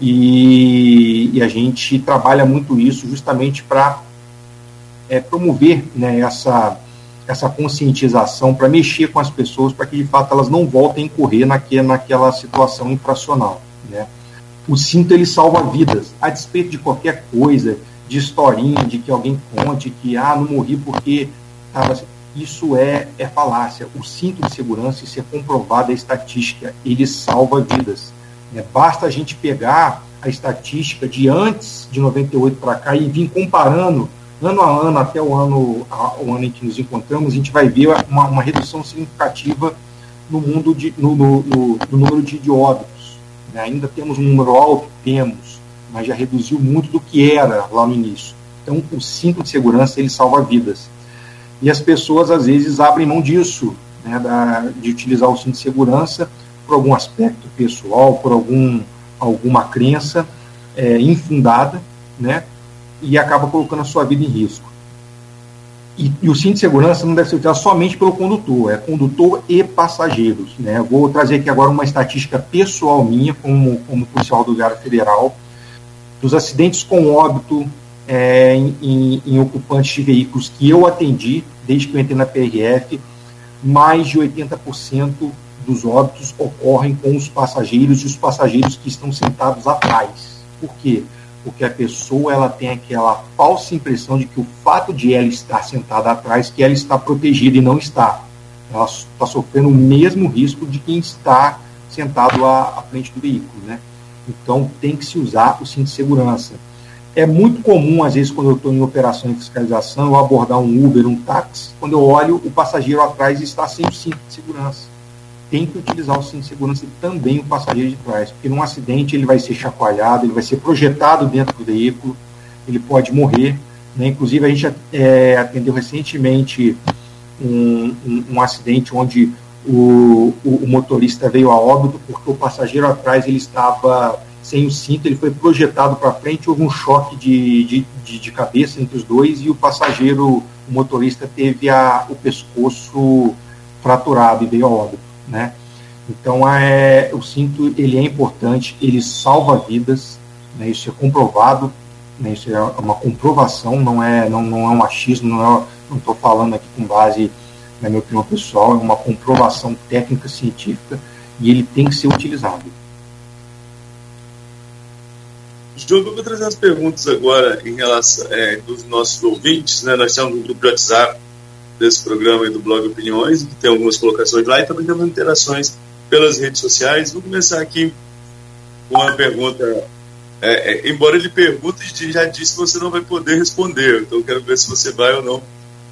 E, e, a gente trabalha muito isso justamente para é, promover né, essa, essa conscientização, para mexer com as pessoas, para que de fato elas não voltem a incorrer naque, naquela situação infracional. Né? O cinto ele salva vidas, a despeito de qualquer coisa, de historinha, de que alguém conte que ah, não morri porque tava isso é, é falácia. O cinto de segurança, isso é comprovado, é estatística, ele salva vidas. É, basta a gente pegar a estatística de antes de 98 para cá e vir comparando ano a ano, até o ano, o ano em que nos encontramos, a gente vai ver uma, uma redução significativa no mundo de, no, no, no, no número de, de óbitos. Né? Ainda temos um número alto, temos, mas já reduziu muito do que era lá no início. Então, o cinto de segurança ele salva vidas. E as pessoas às vezes abrem mão disso, né, da, de utilizar o cinto de segurança por algum aspecto pessoal, por algum, alguma crença é, infundada, né, e acaba colocando a sua vida em risco. E, e, o cinto de segurança não deve ser utilizado somente pelo condutor, é condutor e passageiros. Né? Vou trazer aqui agora uma estatística pessoal minha, como, como policial rodoviário federal, dos acidentes com óbito é, em, em, ocupantes de veículos que eu atendi, desde que eu entrei na PRF, mais de 80% dos óbitos ocorrem com os passageiros e os passageiros que estão sentados atrás. Por quê? Porque a pessoa ela tem aquela falsa impressão de que o fato de ela estar sentada atrás, que ela está protegida e não está. Ela está sofrendo o mesmo risco de quem está sentado à, à frente do veículo, né? Então tem que se usar o cinto de segurança. É muito comum, às vezes, quando eu estou em operação de fiscalização, eu abordar um Uber, um táxi, quando eu olho, o passageiro atrás está sem o cinto de segurança. Tem que utilizar o cinto de segurança também o passageiro de trás, porque num acidente ele vai ser chacoalhado, ele vai ser projetado dentro do veículo, ele pode morrer. Né? Inclusive, a gente é, atendeu recentemente um, um, um acidente onde o, o, o, motorista veio a óbito porque o passageiro atrás ele estava sem o cinto, ele foi projetado para frente, houve um choque de, de, de, de, cabeça entre os dois e o passageiro, o motorista, teve a, o pescoço fraturado e veio a óbito, né? Então, é, o cinto ele é importante, ele salva vidas, né? isso é comprovado, né? isso é uma comprovação, não é, não, não é um achismo, não estou falando aqui com base na minha opinião pessoal, é uma comprovação técnica científica e ele tem que ser utilizado. Diogo, eu vou trazer umas perguntas agora em relação é, dos nossos ouvintes. Né? Nós temos um grupo de WhatsApp desse programa e do blog Opiniões, que tem algumas colocações lá, e também temos interações pelas redes sociais. Vou começar aqui com uma pergunta. É, é, embora ele pergunte, já disse que você não vai poder responder, então quero ver se você vai ou não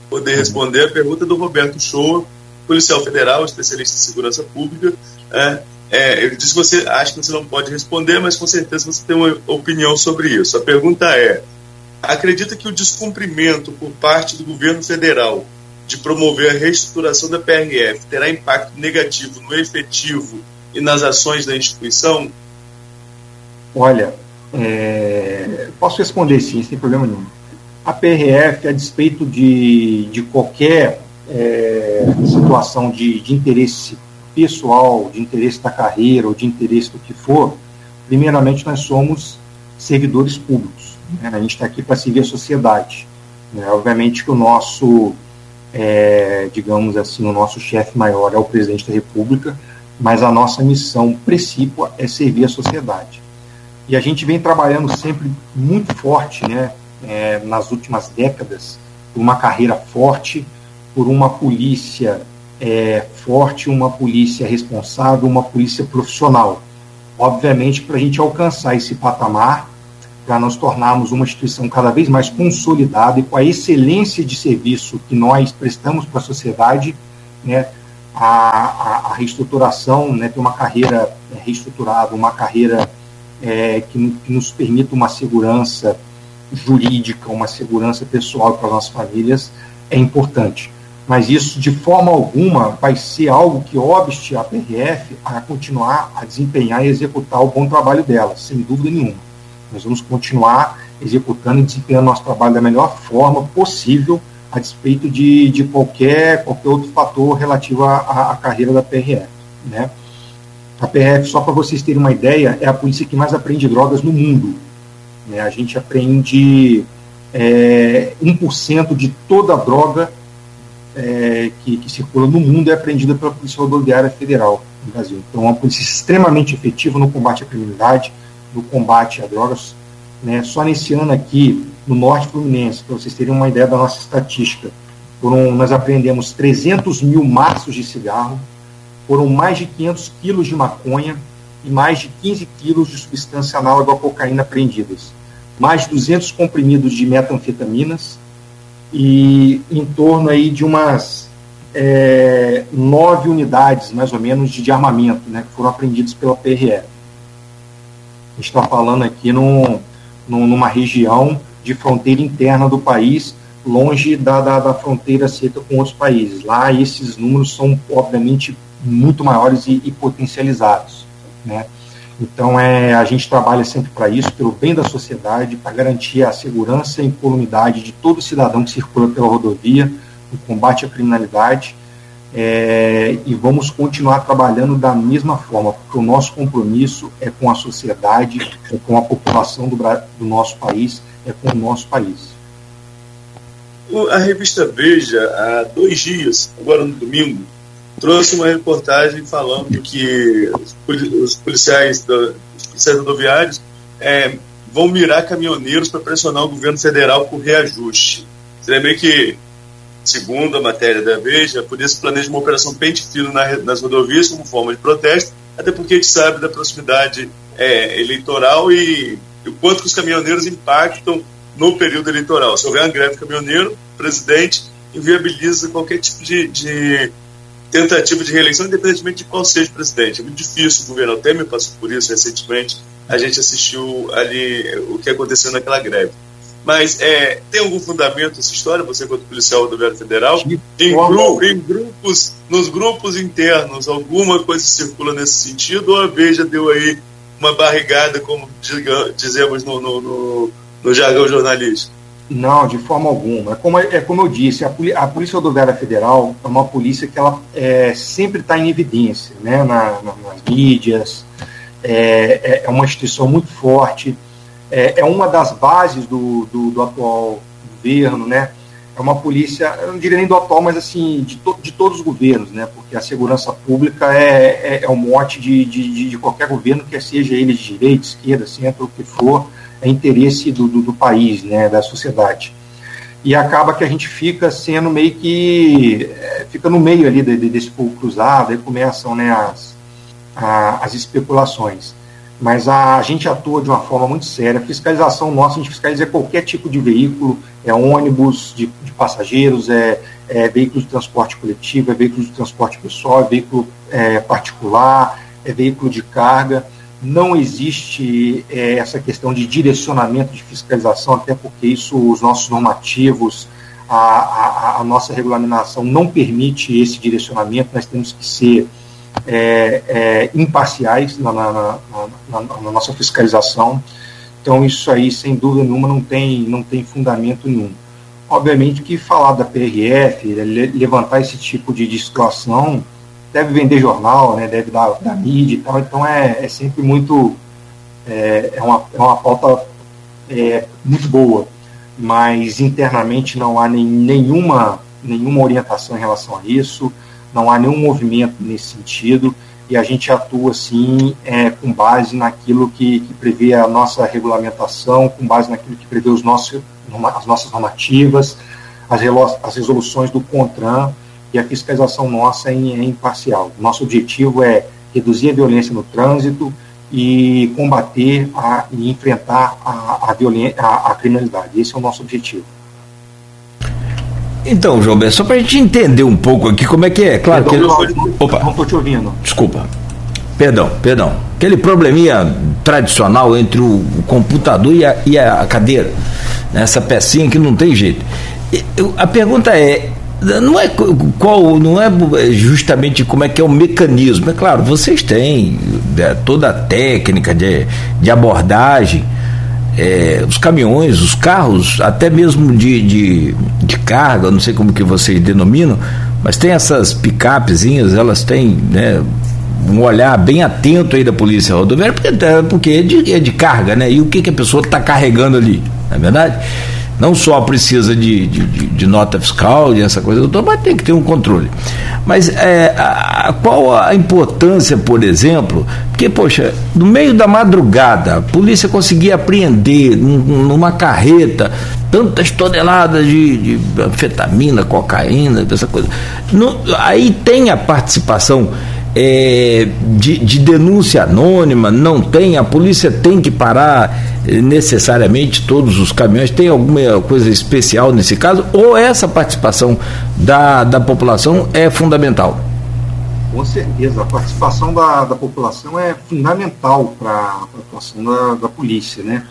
poder uhum. responder a pergunta do Roberto Shoa, policial federal, especialista em segurança pública. É, é, ele disse que você acha que você não pode responder, mas com certeza você tem uma opinião sobre isso. A pergunta é: acredita que o descumprimento por parte do governo federal de promover a reestruturação da PRF terá impacto negativo no efetivo e nas ações da instituição? Olha, é, posso responder sim, sem problema nenhum. A PRF, a despeito de, de qualquer é, situação de, de interesse pessoal, de interesse da carreira ou de interesse do que for, primeiramente nós somos servidores públicos. Né? A gente está aqui para servir a sociedade. Né? Obviamente que o nosso, é, digamos assim, o nosso chefe maior é o presidente da República, mas a nossa missão principal é servir a sociedade. E a gente vem trabalhando sempre muito forte, né, é, nas últimas décadas, por uma carreira forte, por uma polícia é, forte, uma polícia responsável, uma polícia profissional. Obviamente, para a gente alcançar esse patamar, para nos tornarmos uma instituição cada vez mais consolidada e com a excelência de serviço que nós prestamos para a sociedade, né, a, a, a, reestruturação, né, ter uma carreira é, reestruturada, uma carreira é, que, que, nos permita uma segurança jurídica, uma segurança pessoal para as nossas famílias, é importante mas isso de forma alguma vai ser algo que obste a PRF a continuar a desempenhar e executar o bom trabalho dela, sem dúvida nenhuma. Nós vamos continuar executando e desempenhando nosso trabalho da melhor forma possível, a despeito de, de qualquer, qualquer outro fator relativo à, carreira da PRF. Né? A PRF, só para vocês terem uma ideia, é a polícia que mais aprende drogas no mundo. Né? A gente aprende é, 1% de toda a droga é, que, que, circula no mundo é apreendida pela Polícia Rodoviária Federal no Brasil. Então, é uma polícia extremamente efetiva no combate à criminalidade, no combate a drogas. Né? Só nesse ano aqui, no Norte Fluminense, para vocês terem uma ideia da nossa estatística, foram, nós apreendemos 300 mil maços de cigarro, foram mais de 500 quilos de maconha e mais de 15 quilos de substância análoga à cocaína apreendidas, mais de 200 comprimidos de metanfetaminas, e em torno aí de umas é, nove unidades, mais ou menos, de, de armamento, né, que foram apreendidos pela PRE. A gente está falando aqui num, numa região de fronteira interna do país, longe da, da, da, fronteira seca com outros países. Lá esses números são, obviamente, muito maiores e, e potencializados. Né? Então, é, a gente trabalha sempre para isso, pelo bem da sociedade, para garantir a segurança e incolumidade de todo cidadão que circula pela rodovia, no combate à criminalidade, é, e vamos continuar trabalhando da mesma forma, porque o nosso compromisso é com a sociedade, é com a população do, do nosso país, é, com o nosso país. A revista Veja, há dois dias, agora no domingo, trouxe uma reportagem falando que os policiais, os policiais rodoviários é, vão mirar caminhoneiros para pressionar o governo federal por reajuste. Você lembra que, segundo a matéria da Veja, a polícia planeja uma operação pente fino nas rodovias como forma de protesto, até porque a gente sabe da proximidade é, eleitoral e, e o quanto que os caminhoneiros impactam no período eleitoral. Se houver uma greve caminhoneiro, o presidente inviabiliza qualquer tipo de, de tentativa de reeleição, independentemente de qual seja o presidente. É muito difícil o governo. Me passou por isso recentemente. A gente assistiu ali o que aconteceu naquela greve. Mas é, tem algum fundamento essa história, você quanto policial do governo federal? Em, gru em, grupos, nos grupos internos, alguma coisa circula nesse sentido? Ou a Veja deu aí uma barrigada, como dizemos no, no, no, no jargão jornalístico? Não, de forma alguma. É como, é como eu disse, a, a Polícia Rodoviária Federal é uma polícia que ela é, sempre está em evidência, né, na, na, nas mídias, é, é, é uma instituição muito forte, é, é uma das bases do, do, do, atual governo, né, é uma polícia, eu não diria nem do atual, mas assim, de, to, de todos os governos, né, porque a segurança pública é, é, é o mote de, de, de qualquer governo, quer seja ele de direita, esquerda, centro, o que for, é interesse do, do, do, país, né, da sociedade. E acaba que a gente fica sendo meio que. É, fica no meio ali de, de, desse fogo cruzado, aí começam né, as, a, as especulações. Mas a, gente atua de uma forma muito séria. A fiscalização nossa, a gente fiscaliza qualquer tipo de veículo, é ônibus de, de passageiros, é, é veículo de transporte coletivo, é veículo de transporte pessoal, é veículo é, particular, é veículo de carga. Não existe é, essa questão de direcionamento de fiscalização, até porque isso, os nossos normativos, a, a, a nossa regulamentação não permite esse direcionamento, nós temos que ser é, é, imparciais na, na, na, na, nossa fiscalização. Então, isso aí, sem dúvida nenhuma, não tem, não tem fundamento nenhum. Obviamente que falar da PRF, levantar esse tipo de, de situação, deve vender jornal, né, deve dar, dar mídia e tal, então é, é sempre muito. É, é, uma, é uma pauta é, muito boa, mas internamente não há nem, nenhuma, nenhuma orientação em relação a isso, não há nenhum movimento nesse sentido, e a gente atua sim é, com base naquilo que, que prevê a nossa regulamentação, com base naquilo que prevê os nossos, as nossas normativas, as, as resoluções do CONTRAN e a fiscalização nossa é, é imparcial. Nosso objetivo é reduzir a violência no trânsito e combater a, e enfrentar a, a, a criminalidade. Esse é o nosso objetivo. Então, João Bé, só para a gente entender um pouco aqui como é que é. Claro perdão, que. Não, Opa. Não estou te ouvindo. Desculpa. Perdão, perdão. Aquele probleminha tradicional entre o, computador e a, e a cadeira. Essa pecinha que não tem jeito. Eu, a pergunta é: não é qual não é justamente como é que é o mecanismo. É claro, vocês têm é, toda a técnica de, de abordagem, é, os caminhões, os carros, até mesmo de, de, de, carga, não sei como que vocês denominam, mas tem essas picapezinhas, elas têm né, um olhar bem atento aí da polícia rodoviária, porque, porque é, de, é de carga, né? E o que, que a pessoa está carregando ali, não é verdade? Não só precisa de, de, de, nota fiscal e essa coisa toda, mas tem que ter um controle. Mas é, a, qual a importância, por exemplo, porque, poxa, no meio da madrugada, a polícia conseguia apreender numa carreta tantas toneladas de, de anfetamina, cocaína, essa coisa. No, aí tem a participação é, de, de, denúncia anônima, não tem, a polícia tem que parar eh, necessariamente todos os caminhões, tem alguma coisa especial nesse caso, ou essa participação da, da população é fundamental? Com certeza, a participação da, da população é fundamental para a atuação da, da polícia, né?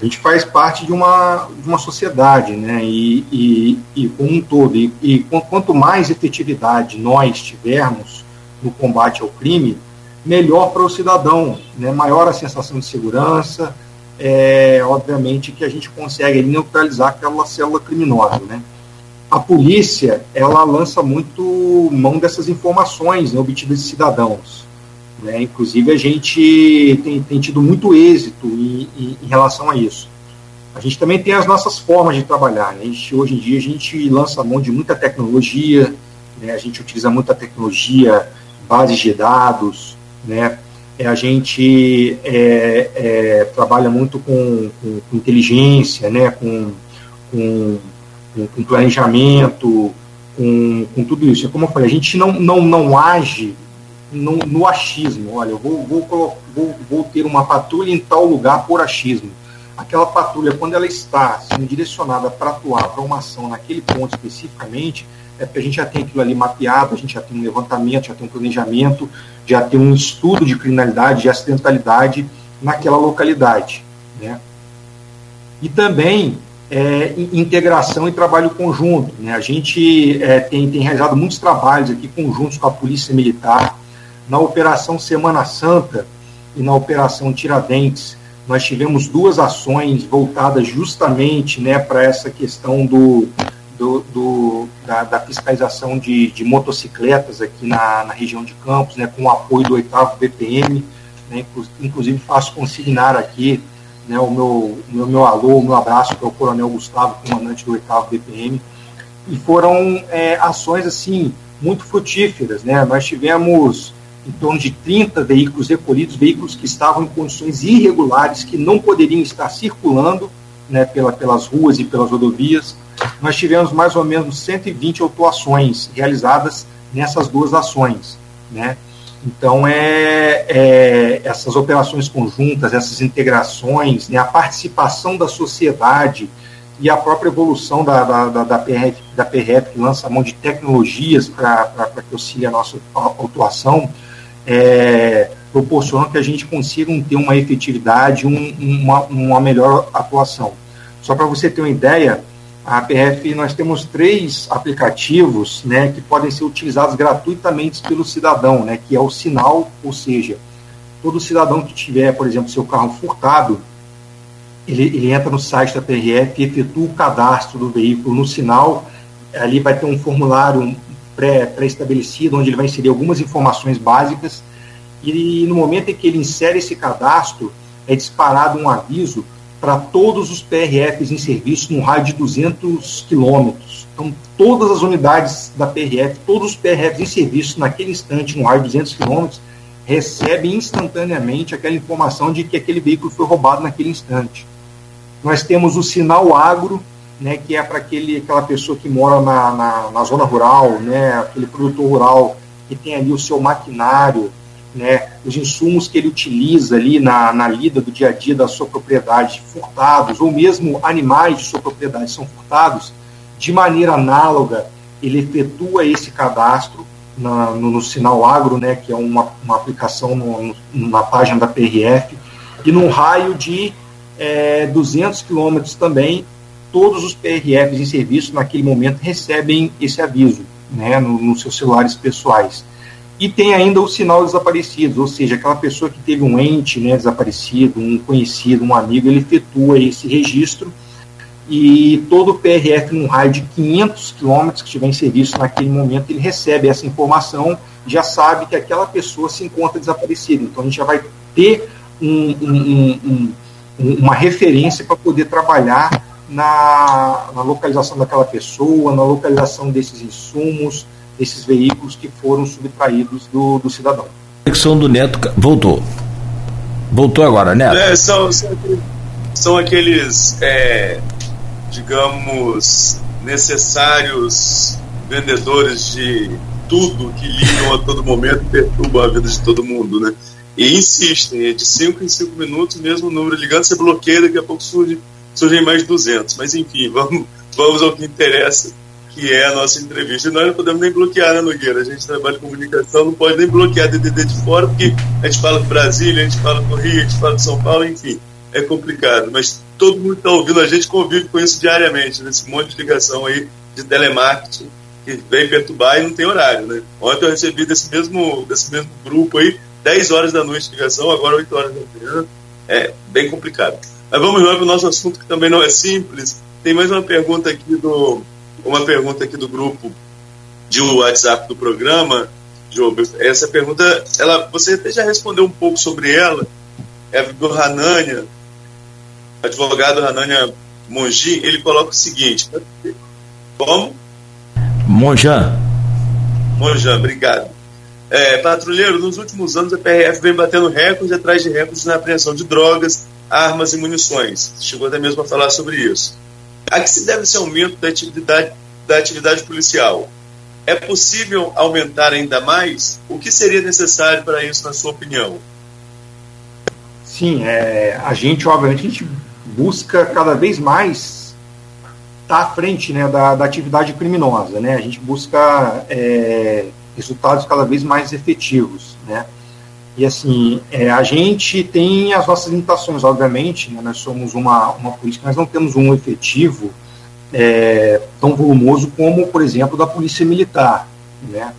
A gente faz parte de uma, de uma sociedade, né? E, e, e como um todo, e, e quanto mais efetividade nós tivermos, no combate ao crime, melhor para o cidadão, né? maior a sensação de segurança, é, obviamente que a gente consegue neutralizar aquela célula criminosa. Né? A polícia, ela lança muito mão dessas informações né, obtidas de cidadãos. Né? Inclusive, a gente tem, tem tido muito êxito em, em, em relação a isso. A gente também tem as nossas formas de trabalhar. Né? Gente, hoje em dia a gente lança mão de muita tecnologia, né? a gente utiliza muita tecnologia, bases de dados, né? É, a gente é, é, trabalha muito com, com, com, inteligência, né? com, com, com planejamento, com, com tudo isso. É como eu falei, a gente não, não, não age no, no achismo. Olha, eu vou, vou, vou, vou ter uma patrulha em tal lugar por achismo aquela patrulha, quando ela está sendo direcionada para atuar para uma ação naquele ponto especificamente, é porque a gente já tem aquilo ali mapeado, a gente já tem um levantamento, já tem um planejamento, já tem um estudo de criminalidade, de acidentalidade naquela localidade. Né? E também é, integração e trabalho conjunto. Né? A gente é, tem, tem realizado muitos trabalhos aqui conjuntos com a Polícia Militar. Na Operação Semana Santa e na Operação Tiradentes, nós tivemos duas ações voltadas justamente né, para essa questão do, do, do da, da, fiscalização de, de, motocicletas aqui na, na, região de Campos, né, com o apoio do oitavo BPM. Né, inclusive faço consignar aqui né, o meu, meu, meu alô, o meu abraço para o Coronel Gustavo, comandante do oitavo BPM. E foram é, ações assim muito frutíferas. Né? Nós tivemos em torno de 30 veículos recolhidos, veículos que estavam em condições irregulares, que não poderiam estar circulando né, pela, pelas ruas e pelas rodovias. Nós tivemos mais ou menos 120 autuações realizadas nessas duas ações. Né? Então, é, é, essas operações conjuntas, essas integrações, né, a participação da sociedade e a própria evolução da, da, da, da, PRF, da PRF, que lança a mão de tecnologias para que auxilie a nossa atuação, é, que a gente consiga ter uma efetividade, um, uma, uma melhor atuação. Só para você ter uma ideia, a PF nós temos três aplicativos né, que podem ser utilizados gratuitamente pelo cidadão, né, que é o sinal, ou seja, todo cidadão que tiver, por exemplo, seu carro furtado, ele, ele entra no site da PRF efetua o cadastro do veículo no sinal, ali vai ter um formulário pré-estabelecido, pré onde ele vai inserir algumas informações básicas, e no momento em que ele insere esse cadastro, é disparado um aviso para todos os PRFs em serviço no raio de 200 quilômetros. Então, todas as unidades da PRF, todos os PRFs em serviço naquele instante, no raio de 200 quilômetros, recebem instantaneamente aquela informação de que aquele veículo foi roubado naquele instante. Nós temos o sinal agro, né, que é para aquela pessoa que mora na, na, na, zona rural, né, aquele produtor rural que tem ali o seu maquinário, né, os insumos que ele utiliza ali na, na lida do dia a dia da sua propriedade furtados, ou mesmo animais de sua propriedade são furtados, de maneira análoga, ele efetua esse cadastro na, no, no, Sinal Agro, né, que é uma, uma aplicação no, na página da PRF, e num raio de é, 200 quilômetros também, todos os PRFs em serviço naquele momento recebem esse aviso né, no, nos seus celulares pessoais. E tem ainda o sinal desaparecido, ou seja, aquela pessoa que teve um ente né, desaparecido, um conhecido, um amigo, ele efetua esse registro e todo PRF num raio de 500 quilômetros que estiver em serviço naquele momento, ele recebe essa informação, já sabe que aquela pessoa se encontra desaparecida. Então a gente já vai ter um, um, um, uma referência para poder trabalhar na, na, localização daquela pessoa, na localização desses insumos, desses veículos que foram subtraídos do, do cidadão. Conexão do Neto voltou. Voltou agora, Neto? É, são, são aqueles, é, digamos, necessários vendedores de tudo que ligam a todo momento e perturbam a vida de todo mundo, né? E insistem, é de 5 em 5 minutos, mesmo o número ligando, você bloqueia, daqui a pouco surge surgem mais 200. Mas enfim, vamos, vamos ao que interessa, que é a nossa entrevista. E nós não podemos nem bloquear, né, Nogueira? A gente trabalha com comunicação, não pode nem bloquear DDD de fora, porque a gente fala com Brasília, a gente fala com Rio, a gente fala com São Paulo, enfim, é complicado. Mas todo mundo está ouvindo a gente convive com isso diariamente, nesse monte de ligação aí de telemarketing que vem perturbar e não tem horário, né? Ontem eu recebi desse mesmo, desse mesmo grupo aí, 10 horas da noite de ligação, agora 8 horas da manhã. É bem complicado. Mas vamos lá para o nosso assunto que também não é simples. Tem mais uma pergunta aqui do uma pergunta aqui do grupo de WhatsApp do programa, João. Essa pergunta, ela, você até já respondeu um pouco sobre ela. É do Ranânia, advogado Ranânia Mongi, ele coloca o seguinte: como? Monjan. Monjan, obrigado. É, patrulheiro, nos últimos anos a PRF vem batendo recordes atrás de recordes na apreensão de drogas, armas e munições. Chegou até mesmo a falar sobre isso. A que se deve esse aumento da atividade, da atividade policial? É possível aumentar ainda mais? O que seria necessário para isso, na sua opinião? Sim, é, a gente, obviamente, a gente busca cada vez mais estar à frente né, da, da atividade criminosa. Né? A gente busca é, resultados cada vez mais efetivos. Né? E assim, é, a gente tem as nossas limitações, obviamente, né? nós somos uma, uma polícia, nós não temos um efetivo é, tão volumoso como, por exemplo, da polícia militar. Né?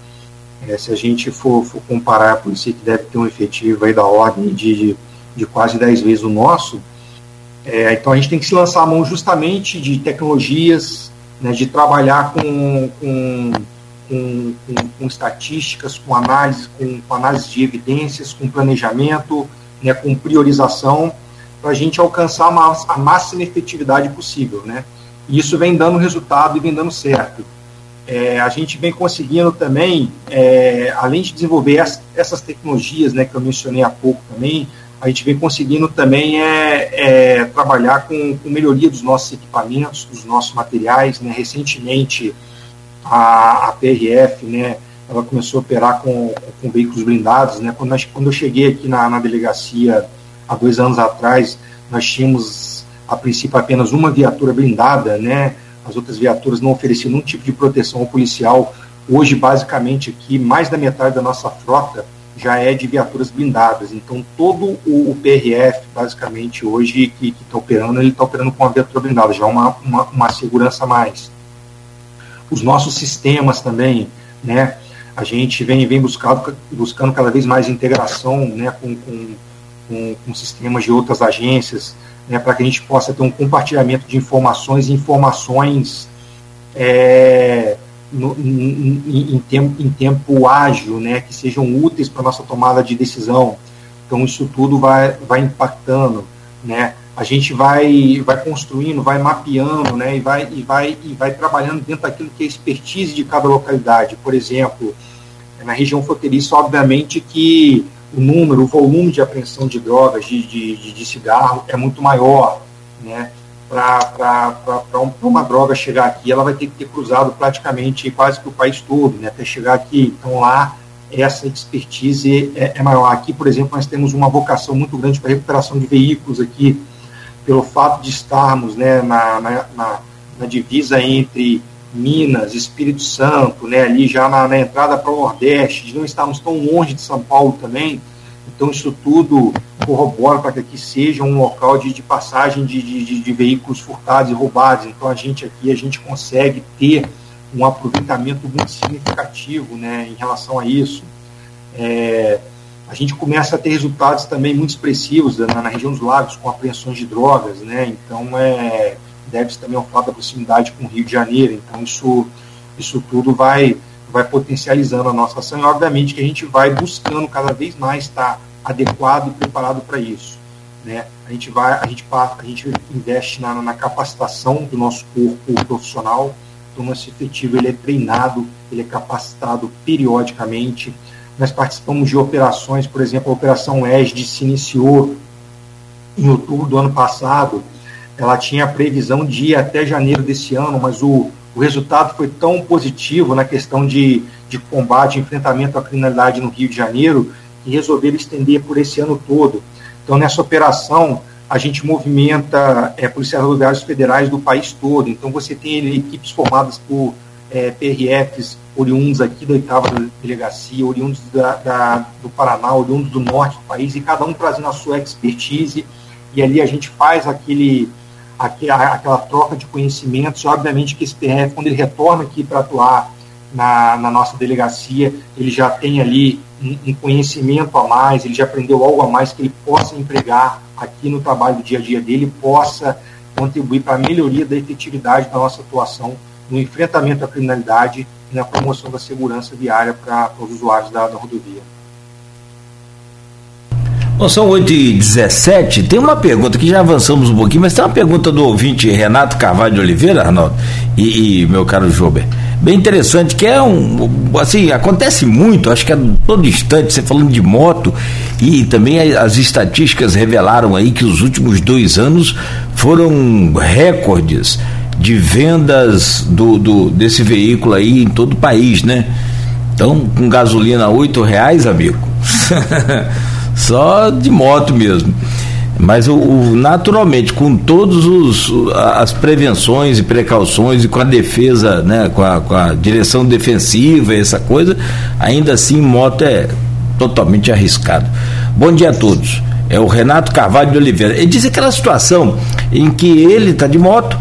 É, se a gente for, for, comparar a polícia que deve ter um efetivo aí da ordem de, de, de quase 10 vezes o nosso, é, então a gente tem que se lançar a mão justamente de tecnologias, né, de trabalhar com, com, com, com, estatísticas, com análise, com, com, análise de evidências, com planejamento, né, com priorização, para a gente alcançar a máxima efetividade possível. Né? E isso vem dando resultado e vem dando certo. É, a gente vem conseguindo também, é, além de desenvolver essas tecnologias né, que eu mencionei há pouco também, a gente vem conseguindo também é, é, trabalhar com, com, melhoria dos nossos equipamentos, dos nossos materiais. Né? Recentemente, a, a PRF, né, ela começou a operar com, com veículos blindados. Né? Quando, nós, quando eu cheguei aqui na, na delegacia há dois anos atrás, nós tínhamos, a princípio, apenas uma viatura blindada, né? as outras viaturas não ofereciam nenhum tipo de proteção ao policial. Hoje, basicamente, aqui, mais da metade da nossa frota já é de viaturas blindadas. Então, todo o, PRF, basicamente, hoje, que está operando, ele está operando com uma viatura blindada, já é uma, uma, uma, segurança a mais. Os nossos sistemas também, né? A gente vem, vem buscado, buscando cada vez mais integração né, com, com, com, com sistemas de outras agências, né, para que a gente possa ter um compartilhamento de informações e informações é, no, em, em, tempo, em tempo ágil, né, que sejam úteis para nossa tomada de decisão. Então, isso tudo vai, vai impactando. Né? A gente vai, vai construindo, vai mapeando né, e, vai, e, vai, e vai trabalhando dentro daquilo que é expertise de cada localidade. Por exemplo, na região fronteiriça, obviamente que o número, o volume de apreensão de drogas, de, de, de cigarro, é muito maior. Né? para uma droga chegar aqui, ela vai ter que ter cruzado praticamente quase que o país todo, né, até chegar aqui. Então lá essa expertise é, é maior. Aqui, por exemplo, nós temos uma vocação muito grande para recuperação de veículos aqui, pelo fato de estarmos né, na, na, na, na divisa entre Minas, Espírito Santo, né, ali já na, na entrada para o Nordeste, de não estarmos tão longe de São Paulo também. Então, isso tudo corrobora para que aqui seja um local de, de passagem de, de, de, veículos furtados e roubados. Então, a gente aqui, a gente consegue ter um aproveitamento muito significativo né, em relação a isso. É, a gente começa a ter resultados também muito expressivos na, na região dos lagos, com apreensões de drogas, né? Então, é, deve-se também ao fato da proximidade com o Rio de Janeiro. Então, isso, isso tudo vai vai potencializando a nossa ação e, obviamente, que a gente vai buscando cada vez mais estar adequado e preparado para isso. Né? A gente vai, a gente, a gente investe na, na capacitação do nosso corpo profissional, então nosso efetivo ele é treinado, ele é capacitado periodicamente. Nós participamos de operações, por exemplo, a Operação ESD se iniciou em outubro do ano passado, ela tinha previsão de ir até janeiro desse ano, mas o, o resultado foi tão positivo na questão de, de combate enfrentamento à criminalidade no Rio de Janeiro que resolveram estender por esse ano todo. Então, nessa operação, a gente movimenta é, policiais rodoviários federais do país todo. Então, você tem equipes formadas por é, PRFs oriundos aqui da oitava delegacia, oriundos da, da, do Paraná, oriundos do norte do país, e cada um trazendo a sua expertise. E ali a gente faz aquele aquela troca de conhecimentos. Obviamente que esse PRF, quando ele retorna aqui para atuar na, na, nossa delegacia, ele já tem ali um, um, conhecimento a mais, ele já aprendeu algo a mais que ele possa empregar aqui no trabalho do dia a dia dele, possa contribuir para a melhoria da efetividade da nossa atuação no enfrentamento à criminalidade e na promoção da segurança viária para os usuários da, da rodovia. Bom, são 8 e 17 Tem uma pergunta que já avançamos um pouquinho, mas tem uma pergunta do ouvinte Renato Carvalho de Oliveira, Arnaldo, e, e meu caro Jober. Bem interessante, que é um. Assim, acontece muito, acho que é todo instante, você falando de moto, e também as estatísticas revelaram aí que os últimos dois anos foram recordes de vendas do, do desse veículo aí em todo o país, né? Então, com gasolina oito reais, amigo. <laughs> Só de moto mesmo. Mas o, o naturalmente, com todas as prevenções e precauções e com a defesa, né, com a, com a direção defensiva, essa coisa, ainda assim moto é totalmente arriscado. Bom dia a todos. É o Renato Carvalho de Oliveira. Ele diz aquela situação em que ele está de moto,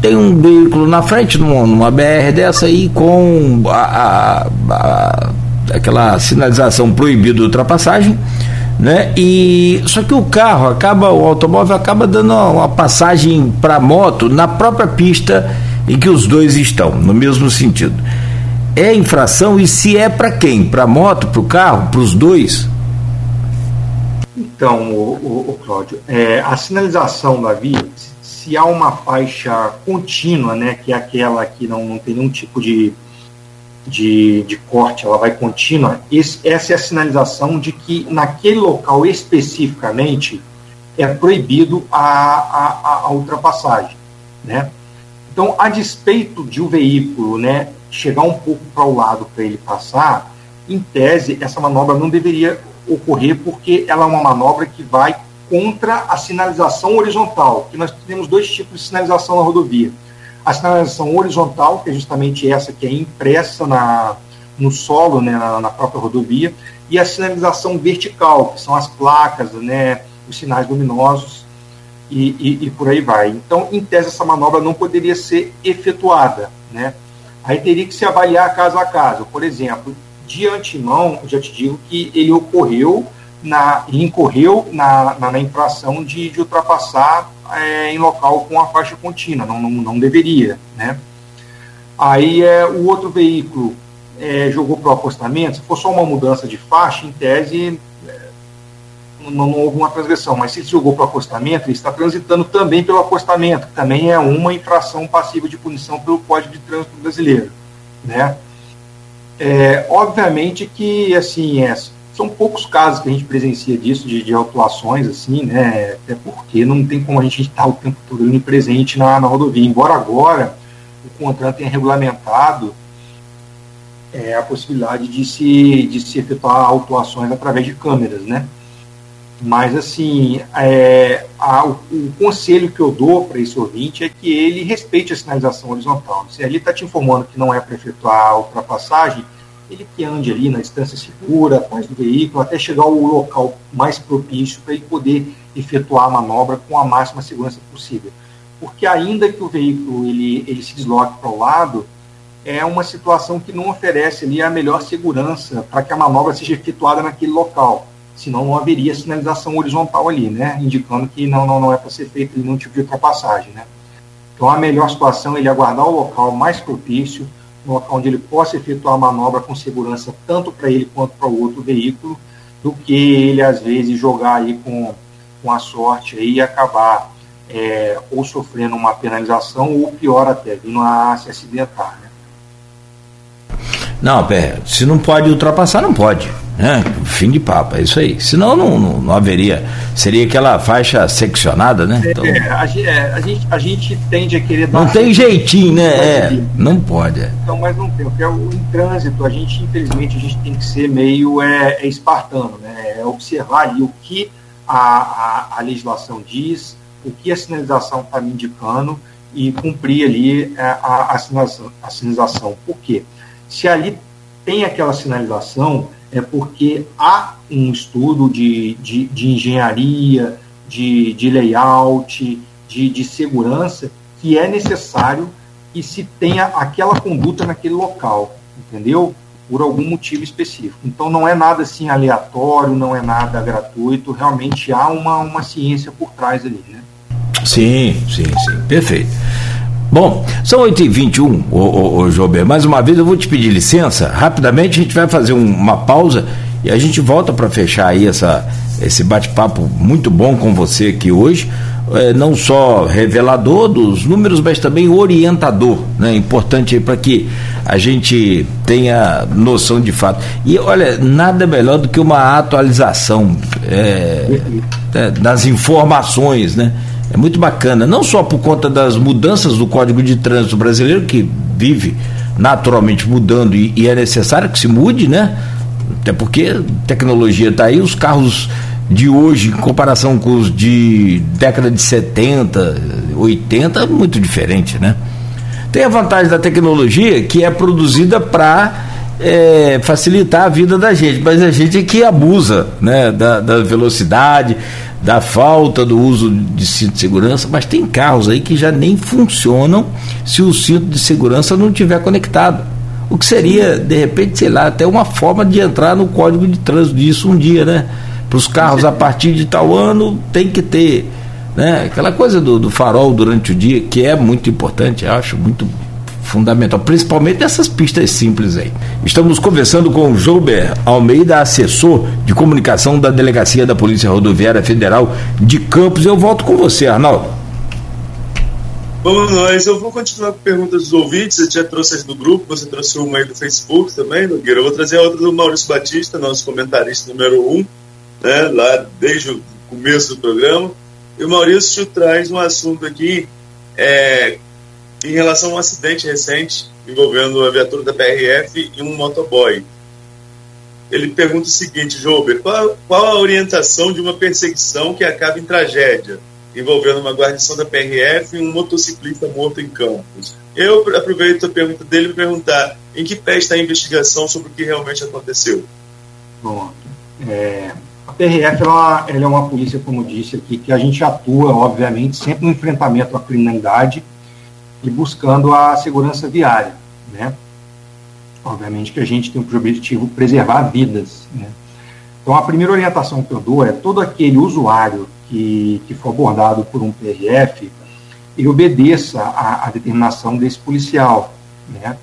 tem um veículo na frente, numa, numa BR dessa aí, com a, a, a, aquela sinalização proibida de ultrapassagem né? E só que o carro acaba, o automóvel acaba dando uma passagem para moto na própria pista em que os dois estão, no mesmo sentido. É infração e se é para quem? Para moto, para o carro, para os dois? Então, o, o, o Cláudio, é, a sinalização da via, se há uma faixa contínua, né, que é aquela que não, não tem nenhum tipo de de, de corte, ela vai contínua, esse, essa é a sinalização de que naquele local especificamente é proibido a, a, a ultrapassagem, né? Então, a despeito de o veículo, né, chegar um pouco para o lado para ele passar, em tese, essa manobra não deveria ocorrer porque ela é uma manobra que vai contra a sinalização horizontal, que nós temos dois tipos de sinalização na rodovia a sinalização horizontal, que é justamente essa que é impressa na, no solo, né, na, na própria rodovia, e a sinalização vertical, que são as placas, né, os sinais luminosos e, e, e, por aí vai. Então, em tese, essa manobra não poderia ser efetuada. Né? Aí teria que se avaliar caso a caso. Por exemplo, de antemão, já te digo que ele ocorreu, na, incorreu na, na, na infração de, de ultrapassar é, em local com a faixa contínua, não, não, não deveria, né? Aí é, o outro veículo é, jogou para o acostamento, se for só uma mudança de faixa, em tese é, não, não, houve uma transgressão, mas se jogou para o acostamento, ele está transitando também pelo acostamento, que também é uma infração passiva de punição pelo Código de Trânsito Brasileiro, né? É, obviamente que, assim, é, são poucos casos que a gente presencia disso, de, de autuações, assim, né? Até porque não tem como a gente estar o tempo todo ali presente na, na rodovia. Embora agora o contrato tenha regulamentado é, a possibilidade de se, de se efetuar autuações através de câmeras, né? Mas, assim, é, a, o, o, conselho que eu dou para esse ouvinte é que ele respeite a sinalização horizontal. Se ali está te informando que não é para efetuar a ultrapassagem, ele que ande ali na distância segura, atrás do veículo, até chegar ao local mais propício para ele poder efetuar a manobra com a máxima segurança possível. Porque ainda que o veículo ele, ele se desloque para o lado, é uma situação que não oferece ali a melhor segurança para que a manobra seja efetuada naquele local. Senão não haveria sinalização horizontal ali, né? Indicando que não, não, não é para ser feito nenhum tipo de ultrapassagem, né? Então a melhor situação é ele aguardar o local mais propício, onde ele possa efetuar a manobra com segurança tanto para ele quanto para o outro veículo, do que ele às vezes jogar aí com, com a sorte aí e acabar é, ou sofrendo uma penalização ou pior até, vindo a se acidentar. Né? Não, pera, se não pode ultrapassar, não pode. Né? Fim de papo, é isso aí. Senão não, não, não haveria. Seria aquela faixa seccionada, né? Então, é, a, é, a, gente, a gente tende a querer Não tem jeitinho, né? É, não pode. É. Então, mas não tem. Porque o, em trânsito, a gente, infelizmente, a gente tem que ser meio é, é espartano, né? É observar ali o que a, a, a legislação diz, o que a sinalização está me indicando e cumprir ali é, a, a, a sinalização. Por quê? Se ali tem aquela sinalização, é porque há um estudo de, de, de engenharia, de, de layout, de, de segurança, que é necessário que se tenha aquela conduta naquele local, entendeu? Por algum motivo específico. Então não é nada assim aleatório, não é nada gratuito, realmente há uma, uma ciência por trás ali, né? Sim, sim, sim, perfeito. Bom, são 8h21, ô, ô, ô Jober. Mais uma vez eu vou te pedir licença. Rapidamente a gente vai fazer um, uma pausa E a gente volta para fechar aí essa, esse bate-papo muito bom com você aqui hoje. É, não só revelador dos números, mas também orientador, né? Importante para que a gente tenha noção de fato. E olha, nada melhor do que uma atualização é, é, das informações, né? É muito bacana, não só por conta das mudanças do Código de Trânsito brasileiro, que vive naturalmente mudando e, e é necessário que se mude, né? Até porque a tecnologia está aí, os carros de hoje, em comparação com os de década de 70, 80, muito diferente, né? Tem a vantagem da tecnologia que é produzida para é, facilitar a vida da gente, mas a gente é que abusa né, da, da velocidade, da falta do uso de cinto de segurança, mas tem carros aí que já nem funcionam se o cinto de segurança não estiver conectado. O que seria, de repente, sei lá, até uma forma de entrar no código de trânsito disso um dia, né? Para os carros a partir de tal ano tem que ter. Né? Aquela coisa do, do farol durante o dia, que é muito importante, acho muito fundamental, principalmente nessas pistas simples aí. Estamos conversando com o Jouber Almeida, assessor de comunicação da Delegacia da Polícia Rodoviária Federal de Campos. Eu volto com você, Arnaldo. Vamos nós, eu vou continuar com perguntas dos ouvintes, você já trouxe as do grupo, você trouxe uma aí do Facebook também, Nogueira. Eu vou trazer a outra do Maurício Batista, nosso comentarista número um, né, lá desde o começo do programa. E o Maurício traz um assunto aqui é, em relação a um acidente recente envolvendo a viatura da PRF e um motoboy. Ele pergunta o seguinte, Jober, qual, qual a orientação de uma perseguição que acaba em tragédia, envolvendo uma guarnição da PRF e um motociclista morto em Campos? Eu aproveito a pergunta dele para perguntar em que pé está a investigação sobre o que realmente aconteceu. Bom, é, a PRF ela, ela é uma polícia, como disse aqui, que a gente atua, obviamente, sempre no enfrentamento à criminalidade e buscando a segurança viária, né? Obviamente que a gente tem o objetivo preservar vidas, né? Então, a primeira orientação que eu dou é todo aquele usuário que, que for abordado por um PRF, ele obedeça à determinação desse policial, né?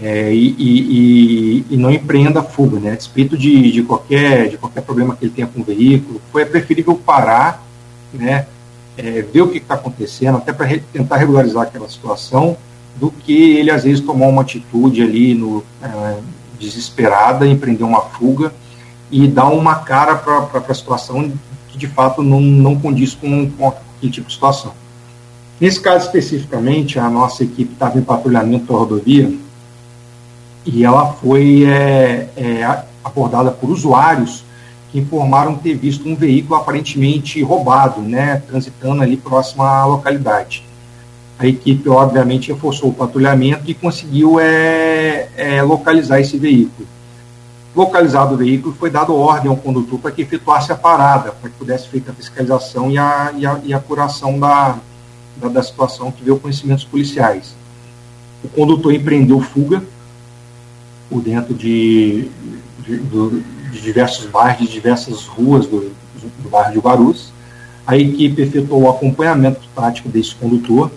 é, e, e, e, não empreenda fuga, né? A despeito de, de, qualquer, de qualquer problema que ele tenha com o veículo, foi preferível parar, né? É, ver o que está acontecendo, até para re, tentar regularizar aquela situação, do que ele às vezes tomar uma atitude ali no, é, desesperada, empreender uma fuga e dar uma cara para a situação que de fato não, não condiz com, com aquele tipo de situação. Nesse caso especificamente, a nossa equipe estava em patrulhamento da rodovia e ela foi é, é, abordada por usuários que informaram ter visto um veículo aparentemente roubado, né, transitando ali próximo à localidade. A equipe, obviamente, reforçou o patrulhamento e conseguiu é, é, localizar esse veículo. Localizado o veículo, foi dado ordem ao condutor para que efetuasse a parada, para que pudesse feita a fiscalização e a, e a, e a da, da, da situação que veio conhecimentos policiais. O condutor empreendeu fuga, por dentro de, de, de diversos bairros, de diversas ruas do, do bairro de Guarulhos. A equipe efetuou o acompanhamento tático desse condutor.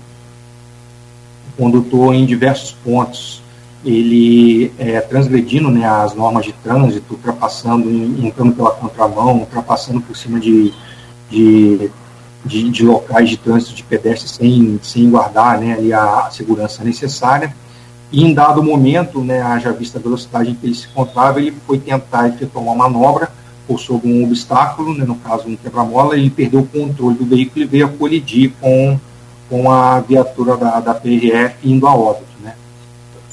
O condutor, em diversos pontos, ele é, transgredindo né, as normas de trânsito, ultrapassando, entrando pela contramão, ultrapassando por cima de, de, de, de locais de trânsito de pedestres sem, sem guardar né, a segurança necessária e em dado momento, né, haja vista a velocidade em que ele se encontrava, ele foi tentar efetuar uma manobra por sobre um obstáculo, né, no caso um quebra-mola, ele perdeu o controle do veículo e veio a colidir com, com a viatura da, da PRF indo a óbito. Né.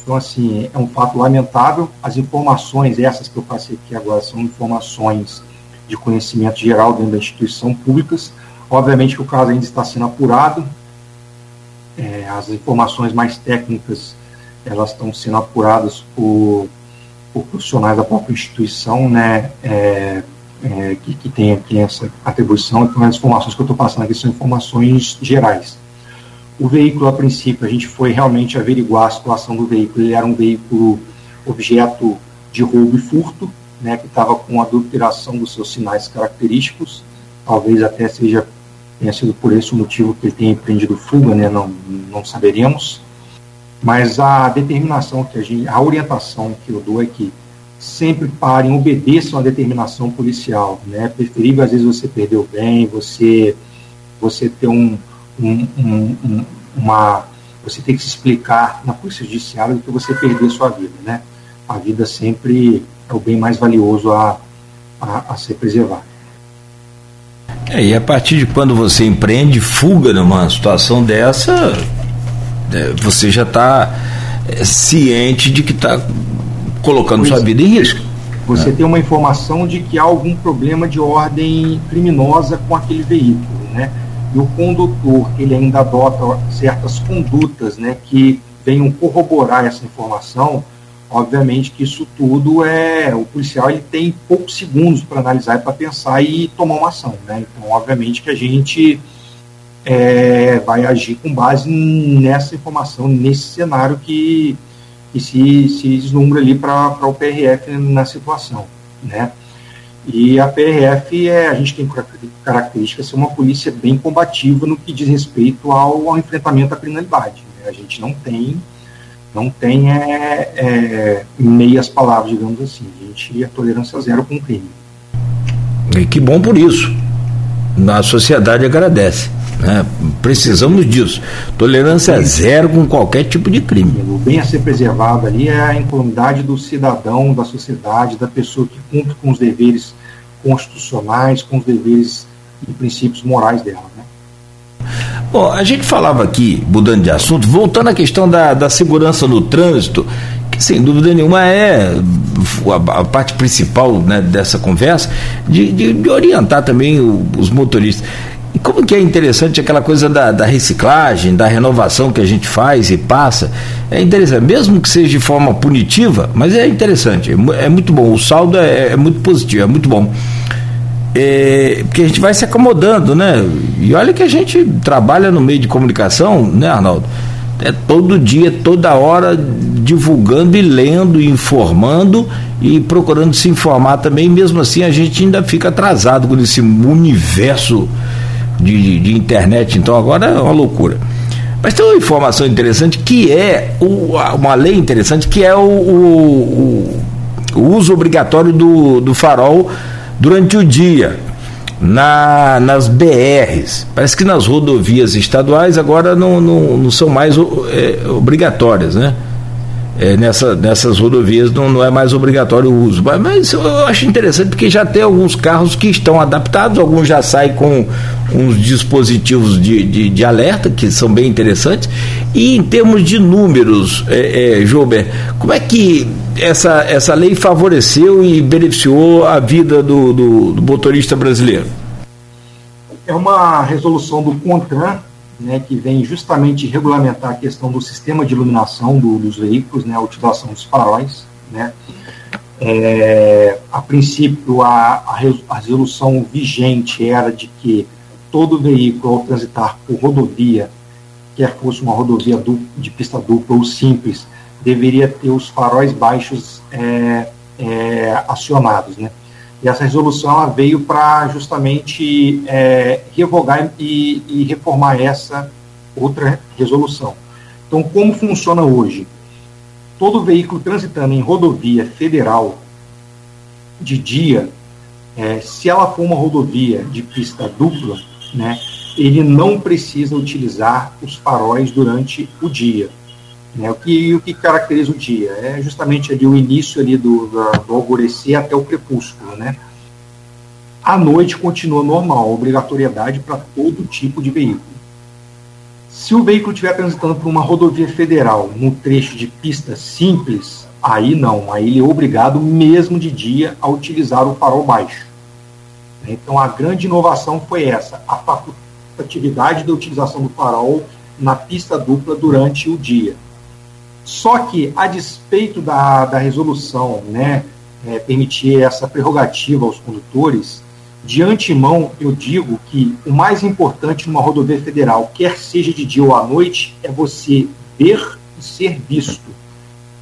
Então, assim, é um fato lamentável. As informações, essas que eu passei aqui agora, são informações de conhecimento geral dentro da instituição públicas. Obviamente que o caso ainda está sendo apurado. É, as informações mais técnicas elas estão sendo apuradas por, por profissionais da própria instituição, né, é, é, que, que tem aqui essa atribuição, então as informações que eu estou passando aqui são informações gerais. O veículo, a princípio, a gente foi realmente averiguar a situação do veículo, ele era um veículo objeto de roubo e furto, né, que estava com adulteração dos seus sinais característicos, talvez até seja tenha sido por esse motivo que ele tenha empreendido fuga, né, não, não saberemos. Mas a determinação que a gente, a orientação que eu dou é que sempre parem, obedeçam a determinação policial. Né? É preferível, às vezes, você perder o bem, você, você ter um, um, um, uma. Você tem que se explicar na Polícia Judiciária do que você perder sua vida. Né? A vida sempre é o bem mais valioso a, a, a ser preservado. É, e a partir de quando você empreende fuga numa situação dessa, você já está é, ciente de que está colocando pois sua vida em risco. Você né? tem uma informação de que há algum problema de ordem criminosa com aquele veículo, né? E o condutor, ele ainda adota certas condutas, né, que venham corroborar essa informação, obviamente que isso tudo é o policial ele tem poucos segundos para analisar e para pensar e tomar uma ação, né? Então, obviamente que a gente é, vai agir com base nessa informação, nesse cenário que, que se, se deslumbra ali para o PRF na situação, né? E a PRF, é, a gente tem característica de ser uma polícia bem combativa no que diz respeito ao, ao enfrentamento à criminalidade. Né? A gente não tem não tem é, é, meias palavras, digamos assim. A gente é tolerância zero com o crime. E que bom por isso. A sociedade agradece. Né? Precisamos disso. Tolerância zero com qualquer tipo de crime. O bem a ser preservado ali é a incolumidade do cidadão, da sociedade, da pessoa que cumpre com os deveres constitucionais, com os deveres e princípios morais dela. Né? Bom, a gente falava aqui, mudando de assunto, voltando à questão da, da segurança no trânsito, que sem dúvida nenhuma é a, a parte principal né, dessa conversa, de, de, de orientar também o, os motoristas. E como que é interessante aquela coisa da, da, reciclagem, da renovação que a gente faz e passa. É interessante, mesmo que seja de forma punitiva, mas é interessante, é, é muito bom. O saldo é, é muito positivo, é muito bom é, porque a gente vai se acomodando, né? E olha que a gente trabalha no meio de comunicação, né, Arnaldo? É todo dia, toda hora, divulgando e lendo, e informando e procurando se informar também. Mesmo assim, a gente ainda fica atrasado com esse universo de, de internet. Então, agora é uma loucura. Mas tem uma informação interessante que é o, uma lei interessante que é o, o, o uso obrigatório do, do farol durante o dia na, nas BRs. Parece que nas rodovias estaduais agora não, não, não são mais é, obrigatórias, né? É, nessa, nessas rodovias não, não é mais obrigatório o uso. Mas, mas, eu acho interessante porque já tem alguns carros que estão adaptados, alguns já saem com uns dispositivos de, de, de alerta que são bem interessantes. E em termos de números, é, é, como é que essa, essa lei favoreceu e beneficiou a vida do, do, do motorista brasileiro? É uma resolução do CONTRAN né, que vem justamente regulamentar a questão do sistema de iluminação do, dos veículos, né, a utilização dos faróis. Né. É, a princípio, a, a, resolução vigente era de que todo veículo, ao transitar por rodovia, quer fosse uma rodovia de pista dupla ou simples, deveria ter os faróis baixos é, é, acionados. Né. E essa resolução ela veio para justamente é, revogar e, e, reformar essa outra resolução. Então, como funciona hoje? Todo veículo transitando em rodovia federal de dia, é, se ela for uma rodovia de pista dupla, né, ele não precisa utilizar os faróis durante o dia. Né? O, que, o que caracteriza o dia? É justamente ali o início ali do, do alvorecer até o crepúsculo. Né? A noite continua normal, obrigatoriedade para todo tipo de veículo. Se o veículo estiver transitando por uma rodovia federal no trecho de pista simples, aí não, aí ele é obrigado mesmo de dia a utilizar o farol baixo. Então a grande inovação foi essa, a facultatividade da utilização do farol na pista dupla durante o dia. Só que, a despeito da, da resolução né, é, permitir essa prerrogativa aos condutores, de antemão eu digo que o mais importante numa rodovia federal, quer seja de dia ou à noite, é você ver e ser visto.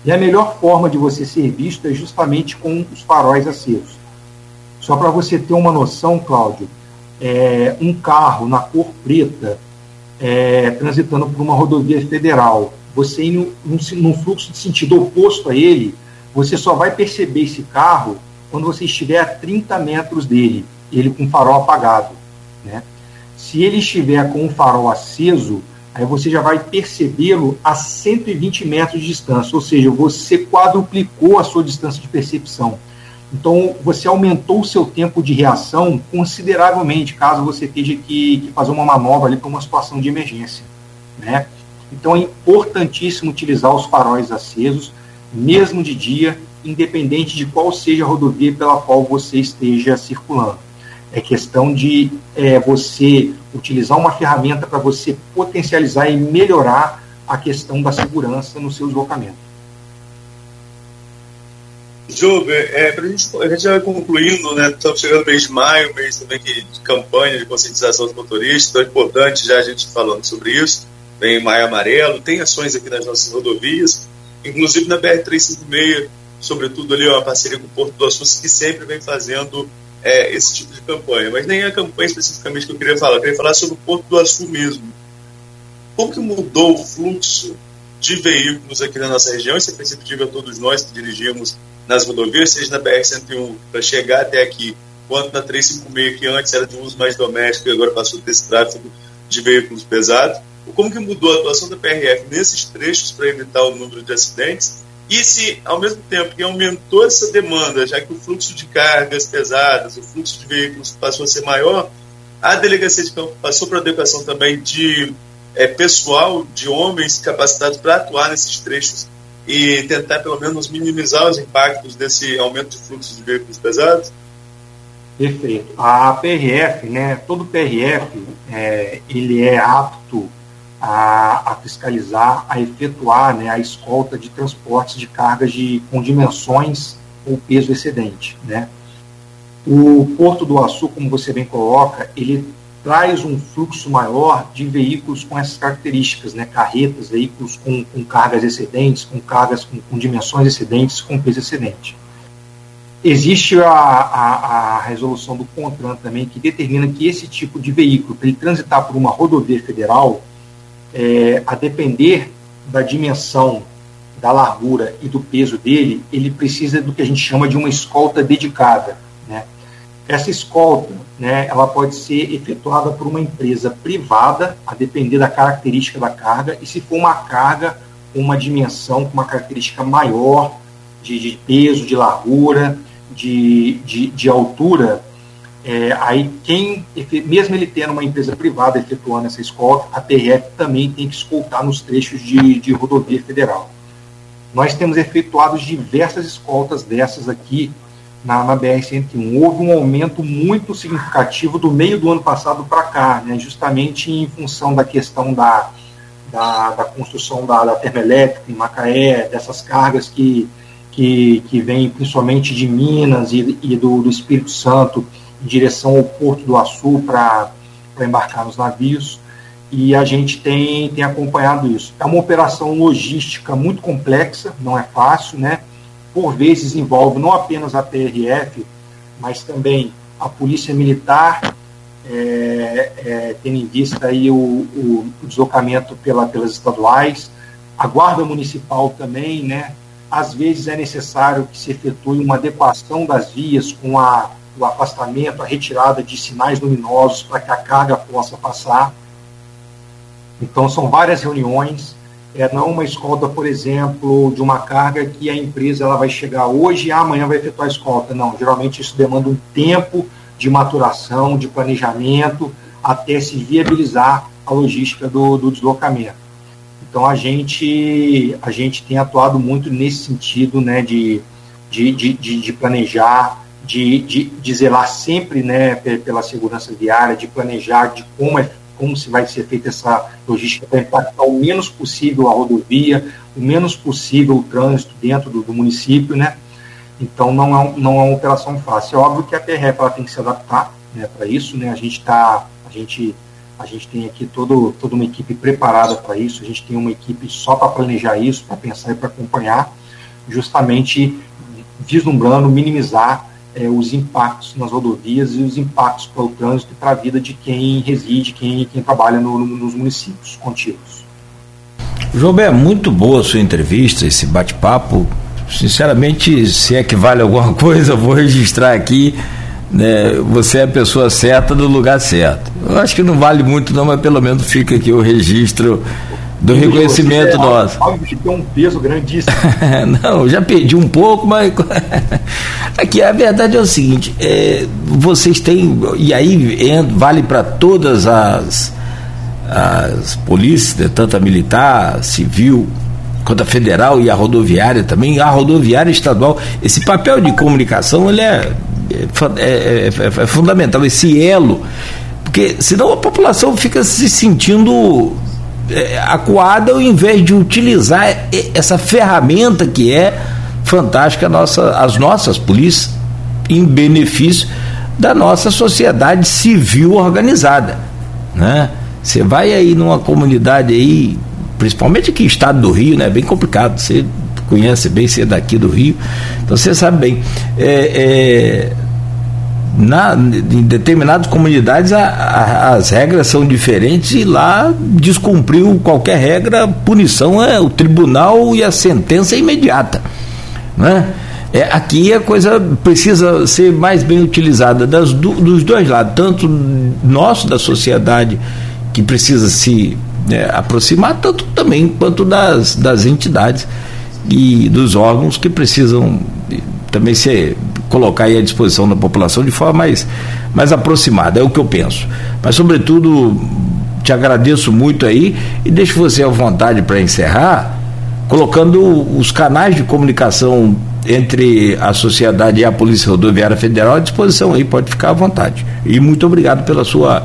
E a melhor forma de você ser visto é justamente com os faróis acesos. Só para você ter uma noção, Cláudio, é, um carro na cor preta é, transitando por uma rodovia federal você indo num, num fluxo de sentido oposto a ele, você só vai perceber esse carro quando você estiver a 30 metros dele, ele com o farol apagado. Né? Se ele estiver com o farol aceso, aí você já vai percebê-lo a 120 metros de distância, ou seja, você quadruplicou a sua distância de percepção. Então, você aumentou o seu tempo de reação consideravelmente, caso você tenha que, que fazer uma manobra ali para uma situação de emergência. Né? Então, é importantíssimo utilizar os faróis acesos, mesmo de dia, independente de qual seja a rodovia pela qual você esteja circulando. É questão de é, você utilizar uma ferramenta para você potencializar e melhorar a questão da segurança no seu deslocamento. Jober, é, pra gente, a gente vai concluindo, né? Estamos chegando no mês de maio, mês também que, de campanha de conscientização dos motoristas, então é importante já a gente falando sobre isso. Vem Maio Amarelo, tem ações aqui nas nossas rodovias, inclusive na BR-356, sobretudo ali uma parceria com o Porto do Açúcar, que sempre vem fazendo é, esse tipo de campanha. Mas nem a campanha especificamente que eu queria falar, eu queria falar sobre o Porto do Açu mesmo. Como que mudou o fluxo de veículos aqui na nossa região? Isso é perceptível a todos nós que dirigimos nas rodovias, seja na BR-101 para chegar até aqui, quanto na 356, que antes era de uso mais doméstico e agora passou a ter esse tráfego de veículos pesados. Como que mudou a atuação da PRF nesses trechos para evitar o número de acidentes? E se, ao mesmo tempo que aumentou essa demanda, já que o fluxo de cargas pesadas, o fluxo de veículos passou a ser maior, a delegacia de campo passou para a adequação também de é, pessoal, de homens capacitados para atuar nesses trechos e tentar pelo menos minimizar os impactos desse aumento de fluxo de veículos pesados? Perfeito. A PRF, né, todo PRF, é, ele é apto a, a, fiscalizar, a efetuar né, a escolta de transportes de cargas de, com dimensões ou peso excedente. Né. O Porto do Açu, como você bem coloca, ele traz um fluxo maior de veículos com essas características, né, carretas, veículos com, com cargas excedentes, com cargas com, com, dimensões excedentes, com peso excedente. Existe a, a, a resolução do CONTRAN também que determina que esse tipo de veículo, para ele transitar por uma rodovia federal, é, a depender da dimensão, da largura e do peso dele, ele precisa do que a gente chama de uma escolta dedicada. Né? Essa escolta, né, ela pode ser efetuada por uma empresa privada, a depender da característica da carga, e se for uma carga com uma dimensão, com uma característica maior de, de peso, de largura, de, de, de altura, é, aí quem, mesmo ele tendo uma empresa privada efetuando essa escolta, a TRF também tem que escoltar nos trechos de, de rodovia federal. Nós temos efetuado diversas escoltas dessas aqui na, na BR-101. Houve um aumento muito significativo do meio do ano passado para cá, né, justamente em função da questão da, da, da construção da, da, termoelétrica em Macaé, dessas cargas que, que, que vêm principalmente de Minas e, e do, do Espírito Santo em direção ao Porto do Açu para embarcar nos navios. E a gente tem, tem acompanhado isso. É uma operação logística muito complexa, não é fácil, né? por vezes envolve não apenas a PRF, mas também a Polícia Militar, é, é, tendo em vista aí o, o, deslocamento pela, pelas estaduais, a Guarda Municipal também, né? Às vezes é necessário que se efetue uma adequação das vias com a, o afastamento, a retirada de sinais luminosos para que a carga possa passar. Então, são várias reuniões, é não uma escolta, por exemplo, de uma carga que a empresa ela vai chegar hoje e amanhã vai efetuar a escolta. Não, geralmente isso demanda um tempo de maturação, de planejamento, até se viabilizar a logística do, do deslocamento. Então a gente, a gente tem atuado muito nesse sentido né, de, de, de, de planejar, de, de, de zelar sempre né, pela segurança viária, de planejar de como é como se vai ser feita essa logística para impactar o menos possível a rodovia, o menos possível o trânsito dentro do, do município, né? Então não é, não é uma operação fácil. É óbvio que a PRF ela tem que se adaptar né, para isso, né? A gente está, a gente, a gente tem aqui todo, toda uma equipe preparada para isso. A gente tem uma equipe só para planejar isso, para pensar e para acompanhar, justamente vislumbrando minimizar é, os impactos nas rodovias e os impactos para o trânsito e para a vida de quem reside, quem, quem trabalha no, no, nos municípios contíguos. Bé, muito boa a sua entrevista, esse bate-papo sinceramente, se é que vale alguma <laughs> coisa, vou registrar aqui. Né, você é a pessoa certa do lugar certo. Eu acho que não vale muito, não, mas pelo menos fica aqui o registro do reconhecimento nosso. Tem um peso grandíssimo. <laughs> não, já perdi um pouco, mas <laughs> aqui a verdade é o seguinte: é, vocês têm e aí vale para todas as as polícias, né, tanto a militar, civil, quanto a federal e a rodoviária também, a rodoviária estadual, esse papel de comunicação ele é, é, é, é, é fundamental, esse elo, porque senão a população fica se sentindo é, acuada ao invés de utilizar essa ferramenta que é fantástica nossa, as nossas polícias em benefício da nossa sociedade civil organizada, né? Você vai aí numa comunidade aí, principalmente aqui estado do Rio, né? É bem complicado. Você conhece bem, você é daqui do Rio, então você sabe bem. É, é, na, em determinadas comunidades a, a, as regras são diferentes e lá descumpriu qualquer regra, punição é o tribunal e a sentença é imediata. Né? É, aqui a coisa precisa ser mais bem utilizada das, do, dos dois lados, tanto nosso da sociedade que precisa se né, aproximar, tanto também quanto das, das entidades e dos órgãos que precisam também se colocar à disposição da população de forma mais, mais aproximada, é o que eu penso. Mas, sobretudo, te agradeço muito aí e deixo você à vontade para encerrar, colocando os canais de comunicação entre a sociedade e a Polícia Rodoviária Federal à disposição aí, pode ficar à vontade. E muito obrigado pela sua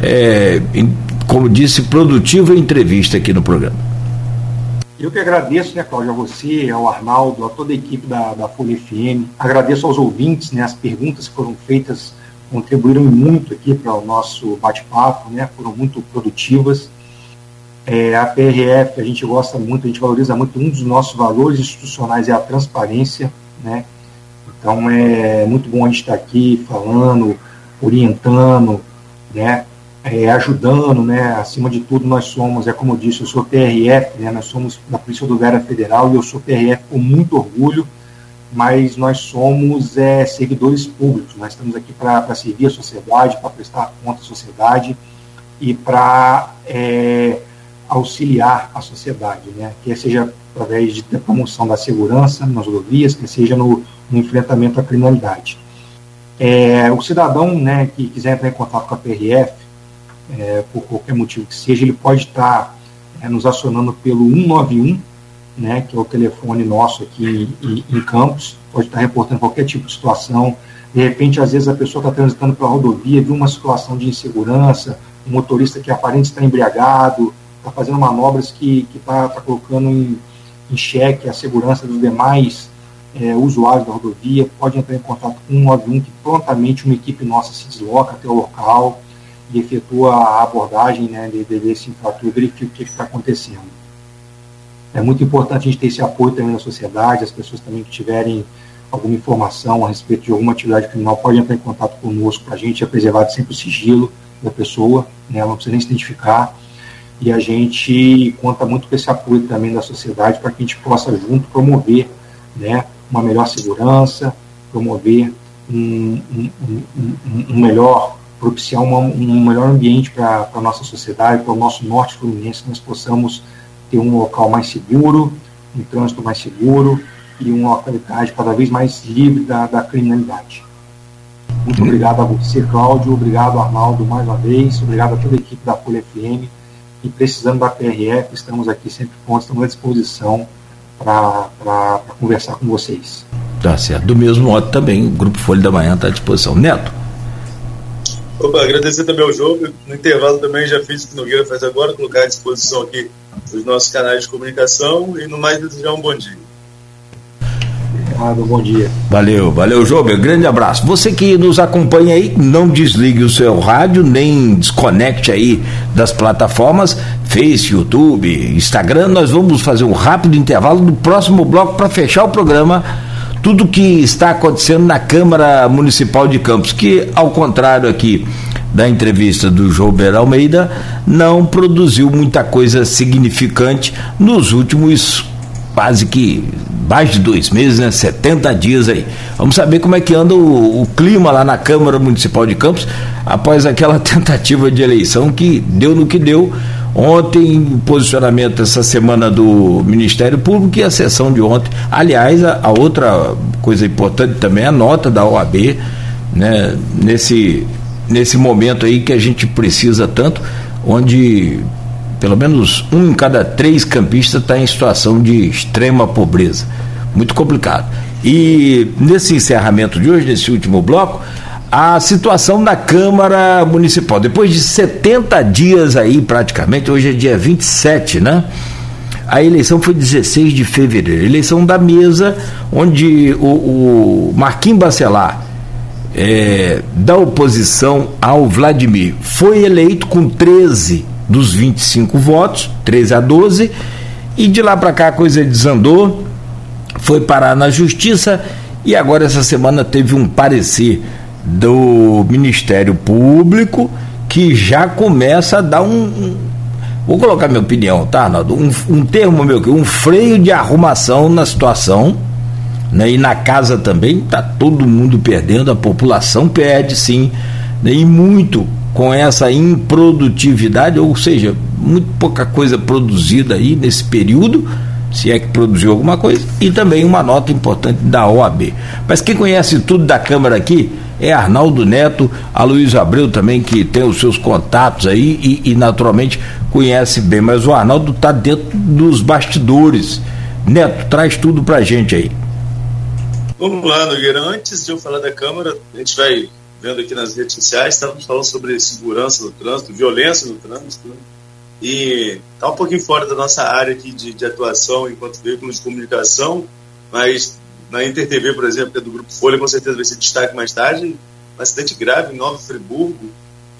é, como disse, produtiva entrevista aqui no programa. Eu que agradeço, né, Cláudio, a você, ao Arnaldo, a toda a equipe da, da Folha FM. Agradeço aos ouvintes, né, as perguntas que foram feitas contribuíram muito aqui para o nosso bate-papo, né, foram muito produtivas. É, a PRF, a gente gosta muito, a gente valoriza muito, um dos nossos valores institucionais é a transparência, né, então é muito bom a gente estar aqui falando, orientando, né, é, ajudando, né, acima de tudo nós somos, é como eu disse, eu sou PRF, né, nós somos da Polícia Rodoviária Federal e eu sou PRF com muito orgulho, mas nós somos é, servidores públicos, nós estamos aqui para servir a sociedade, para prestar conta à sociedade e para é, auxiliar a sociedade, né, quer seja através de promoção da segurança nas rodovias, quer seja no, no enfrentamento à criminalidade. É, o cidadão né, que quiser entrar em contato com a PRF, é, por qualquer motivo que seja, ele pode estar é, nos acionando pelo 191, né, que é o telefone nosso aqui em, em Campos, pode estar reportando qualquer tipo de situação. De repente, às vezes, a pessoa está transitando pela rodovia, viu uma situação de insegurança, um motorista que aparente está embriagado, está fazendo manobras que está tá colocando em, em xeque a segurança dos demais é, usuários da rodovia, pode entrar em contato com o 191, que prontamente uma equipe nossa se desloca até o local, e efetua a abordagem né, de, desse infrator, verifica o que está acontecendo. É muito importante a gente ter esse apoio também na sociedade, as pessoas também que tiverem alguma informação a respeito de alguma atividade criminal podem entrar em contato conosco para a gente, é preservado sempre o sigilo da pessoa, né, ela não precisa nem se identificar, e a gente conta muito com esse apoio também da sociedade para que a gente possa junto promover né, uma melhor segurança, promover um, um, um, um melhor propiciar uma, um melhor ambiente para a nossa sociedade, para o nosso norte fluminense, que nós possamos ter um local mais seguro, um trânsito mais seguro e uma localidade cada vez mais livre da, da criminalidade. Muito obrigado a você, Cláudio, obrigado, Arnaldo, mais uma vez, obrigado a toda a equipe da Folha FM e precisando da PRF, estamos aqui sempre prontos, estamos à disposição para conversar com vocês. Tá certo. Do mesmo modo também, o Grupo Folha da Manhã está à disposição. Neto. Opa, agradecer também ao jogo. No intervalo também já fiz o que Nogueira faz agora, colocar à disposição aqui os nossos canais de comunicação e no mais desejar um bom dia. Obrigado, bom dia. Valeu, valeu, Jober. Grande abraço. Você que nos acompanha aí, não desligue o seu rádio, nem desconecte aí das plataformas Face, YouTube, Instagram. Nós vamos fazer um rápido intervalo do próximo bloco para fechar o programa tudo que está acontecendo na Câmara Municipal de Campos, que, ao contrário aqui da entrevista do Jober Almeida, não produziu muita coisa significante nos últimos quase que mais de dois meses, né? 70 dias aí. Vamos saber como é que anda o, o, clima lá na Câmara Municipal de Campos após aquela <laughs> tentativa de eleição que deu no que deu. Ontem, posicionamento essa semana do Ministério Público e a sessão de ontem. Aliás, a, a outra coisa importante também é a nota da OAB, né? Nesse, nesse momento aí que a gente precisa tanto, onde pelo menos um em cada três campistas está em situação de extrema pobreza. Muito complicado. E nesse encerramento de hoje, nesse último bloco, a situação da Câmara Municipal. Depois de 70 dias aí, praticamente, hoje é dia 27, né? A eleição foi 16 de fevereiro. Eleição da mesa, onde o, o Marquinhos Bacelar, é, da oposição ao Vladimir, foi eleito com 13 dos 25 votos, 13 a 12, e de lá para cá a coisa desandou, foi parar na justiça e agora essa semana teve um parecer do Ministério Público que já começa a dar um, vou colocar minha opinião, tá, Arnaldo? Um, um termo meu que um freio de arrumação na situação, né? E na casa também tá todo mundo perdendo, a população perde sim, né? e muito com essa improdutividade, ou seja, muito pouca coisa produzida aí nesse período, se é que produziu alguma coisa, e também uma nota importante da OAB. Mas quem conhece tudo da Câmara aqui é Arnaldo Neto, a Luiz Abreu também, que tem os seus contatos aí e, e naturalmente conhece bem, mas o Arnaldo está dentro dos bastidores. Neto, traz tudo para a gente aí. Vamos lá, Nogueira. Antes de eu falar da Câmara, a gente vai vendo aqui nas redes sociais, estávamos falando sobre segurança no trânsito, violência no trânsito, né? e está um pouquinho fora da nossa área aqui de, de atuação enquanto veículo de comunicação, mas na InterTV, por exemplo, que é do Grupo Folha, com certeza vai ser destaque mais tarde, um acidente grave em Nova Friburgo,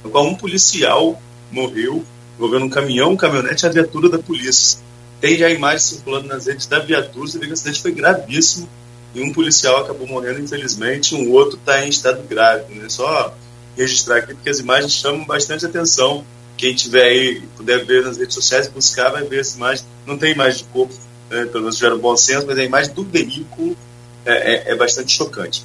no qual um policial morreu envolvendo um caminhão, um caminhonete e a viatura da polícia. Tem já a imagem circulando nas redes da viatura, você vê que o acidente foi gravíssimo, e um policial acabou morrendo, infelizmente, um outro está em estado grave. Né? Só registrar aqui, porque as imagens chamam bastante atenção. Quem tiver aí, puder ver nas redes sociais, buscar, vai ver essa imagem. Não tem imagem de corpo, né? pelo menos tiveram bom senso, mas a imagem do veículo é, é, é bastante chocante.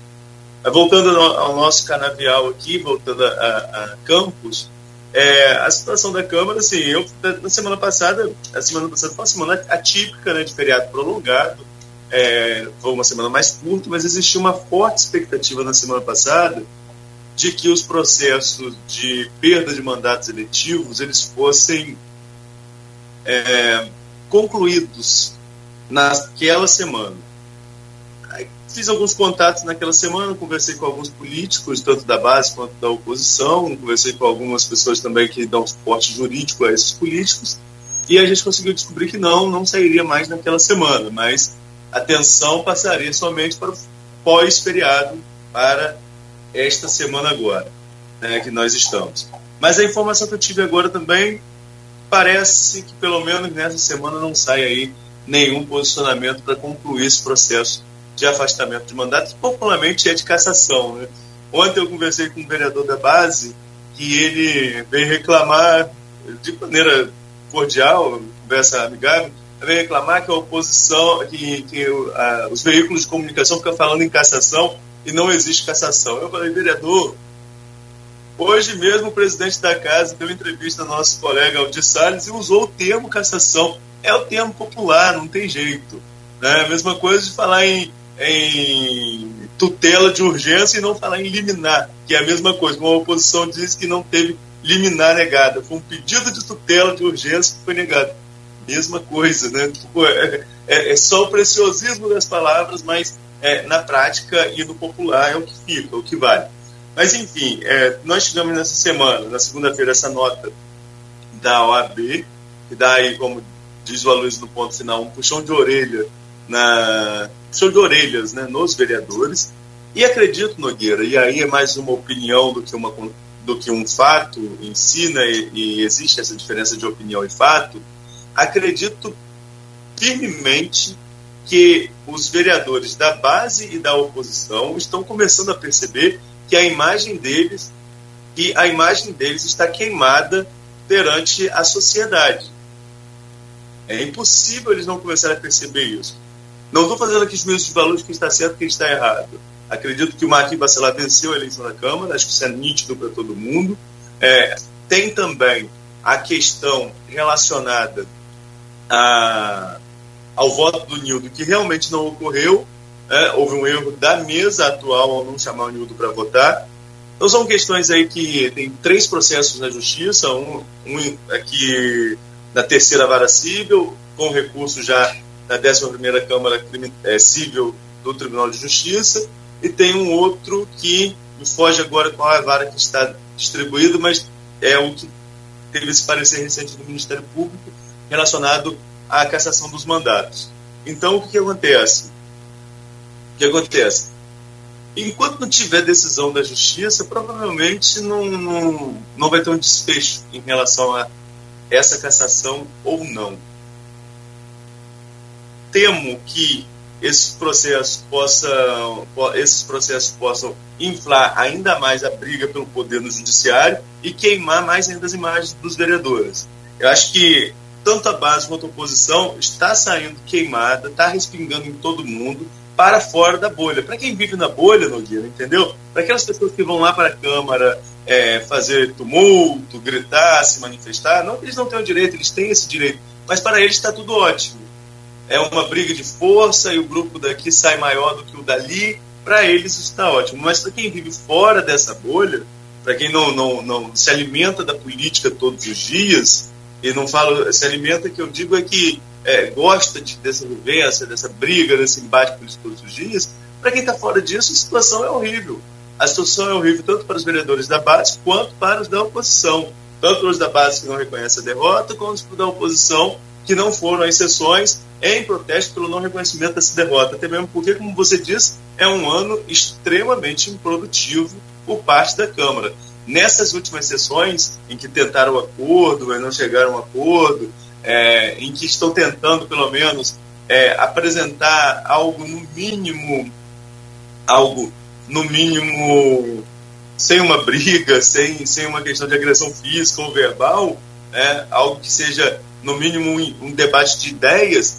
Voltando ao nosso canavial aqui, voltando a, a, a Campos, é, a situação da Câmara, assim, eu, na semana passada, a semana passada foi uma semana atípica, né, de feriado prolongado, é, foi uma semana mais curta, mas existia uma forte expectativa na semana passada de que os processos de perda de mandatos eletivos eles fossem é, concluídos naquela semana. Fiz alguns contatos naquela semana, conversei com alguns políticos, tanto da base quanto da oposição, conversei com algumas pessoas também que dão suporte jurídico a esses políticos, e a gente conseguiu descobrir que não, não sairia mais naquela semana, mas atenção passaria somente para o pós-feriado, para esta semana agora, né, que nós estamos. Mas a informação que eu tive agora também parece que pelo menos nessa semana não sai aí nenhum posicionamento para concluir esse processo de afastamento de mandatos, popularmente é de cassação. Né? Ontem eu conversei com um vereador da base que ele veio reclamar de maneira cordial, conversa amigável, vem reclamar que a oposição, que, que uh, os veículos de comunicação ficam falando em cassação e não existe cassação. Eu falei, vereador, hoje mesmo o presidente da casa deu entrevista ao nosso colega Aldir Salles e usou o termo cassação. É o termo popular, não tem jeito. Né? A mesma coisa de falar em, em tutela de urgência e não falar em liminar, que é a mesma coisa. Uma oposição diz que não teve liminar negada. Foi um pedido de tutela de urgência que foi negado mesma coisa, né? Tipo, é, é, é, só o preciosismo das palavras, mas é, na prática e no popular é o que fica, o que vale. Mas, enfim, é, nós tivemos nessa semana, na segunda-feira, essa nota da OAB, que dá aí, como diz o Aloysio no ponto final, um puxão de orelha, na, puxão de orelhas né, nos vereadores. E acredito, Nogueira, e aí é mais uma opinião do que, uma, do que um fato em si, né, e, e existe essa diferença de opinião e fato, acredito firmemente que os vereadores da base e da oposição estão começando a perceber que a imagem deles que a imagem deles está queimada perante a sociedade. É impossível eles não começarem a perceber isso. Não estou fazendo aqui juízo de valores que está certo e que está errado. Acredito que o Marquinhos Bacelar venceu a eleição da Câmara, acho que isso é nítido para todo mundo. É, tem também a questão relacionada a, ao voto do Nildo, que realmente não ocorreu. É, houve um erro da mesa atual ao não chamar o Nildo para votar. Então são questões aí que tem três processos na justiça, um, um aqui na terceira vara civil, com recurso já na 11ª Câmara é, Civil do Tribunal de Justiça, e tem um outro que me foge agora qual é a vara que está distribuído, mas é o que teve esse parecer recente do Ministério Público relacionado à cassação dos mandatos. Então, o que, que acontece? O que acontece? Enquanto não tiver decisão da justiça, provavelmente não, não, não vai ter um desfecho em relação a essa cassação ou não. Temo que esses processos possam, esses processos possam inflar ainda mais a briga pelo poder no judiciário e queimar mais ainda as imagens dos vereadores. Eu acho que tanto a base quanto a oposição está saindo queimada, está respingando em todo mundo para fora da bolha. Para quem vive na bolha, Nogueira, entendeu? Para aquelas pessoas que vão lá para a Câmara é, fazer tumulto, gritar, se manifestar, não que eles não tenham direito, eles têm esse direito, mas para eles está tudo ótimo. É uma briga de força e o grupo daqui sai maior do que o dali, para eles está ótimo. Mas para quem vive fora dessa bolha, para quem não, não, não se alimenta da política todos os dias, e não falo se alimenta, que eu digo é que é, gosta de, dessa vivência, dessa briga, desse embate político todos os dias, para quem está fora disso, a situação é horrível. A situação é horrível tanto para os vereadores da base quanto para os da oposição. Tanto para os da base que não reconhecem a derrota, quanto para os da oposição que não foram às sessões em protesto pelo não reconhecimento dessa derrota. Até mesmo porque, como você disse, é um ano extremamente improdutivo por parte da Câmara. Nessas últimas sessões, em que tentaram acordo, mas não chegaram a acordo, é, em que estão tentando, pelo menos, é, apresentar algo no mínimo, algo no mínimo sem uma briga, sem, sem uma questão de agressão física ou verbal, né, algo que seja, no mínimo, um, um debate de ideias,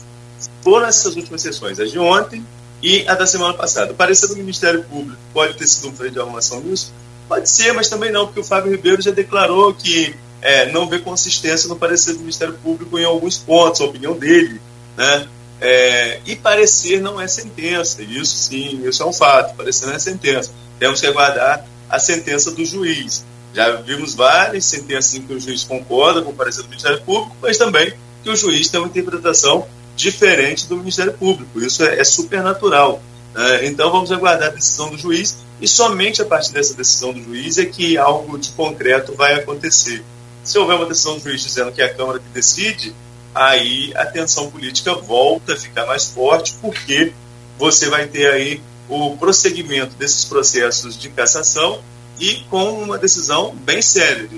foram essas últimas sessões, a de ontem e a da semana passada. O parecer do Ministério Público pode ter sido um freio de arrumação nisso? Pode ser, mas também não, porque o Fábio Ribeiro já declarou que é, não vê consistência no parecer do Ministério Público em alguns pontos, a opinião dele. Né? É, e parecer não é sentença, isso sim, isso é um fato, parecer não é sentença. Temos que aguardar a sentença do juiz. Já vimos várias sentenças em que o juiz concorda com o parecer do Ministério Público, mas também que o juiz tem uma interpretação diferente do Ministério Público. Isso é, é super natural. Né? Então vamos aguardar a decisão do juiz e somente a partir dessa decisão do juiz é que algo de concreto vai acontecer. Se houver uma decisão do juiz dizendo que é a Câmara que decide, aí a tensão política volta a ficar mais forte, porque você vai ter aí o prosseguimento desses processos de cassação e com uma decisão bem séria.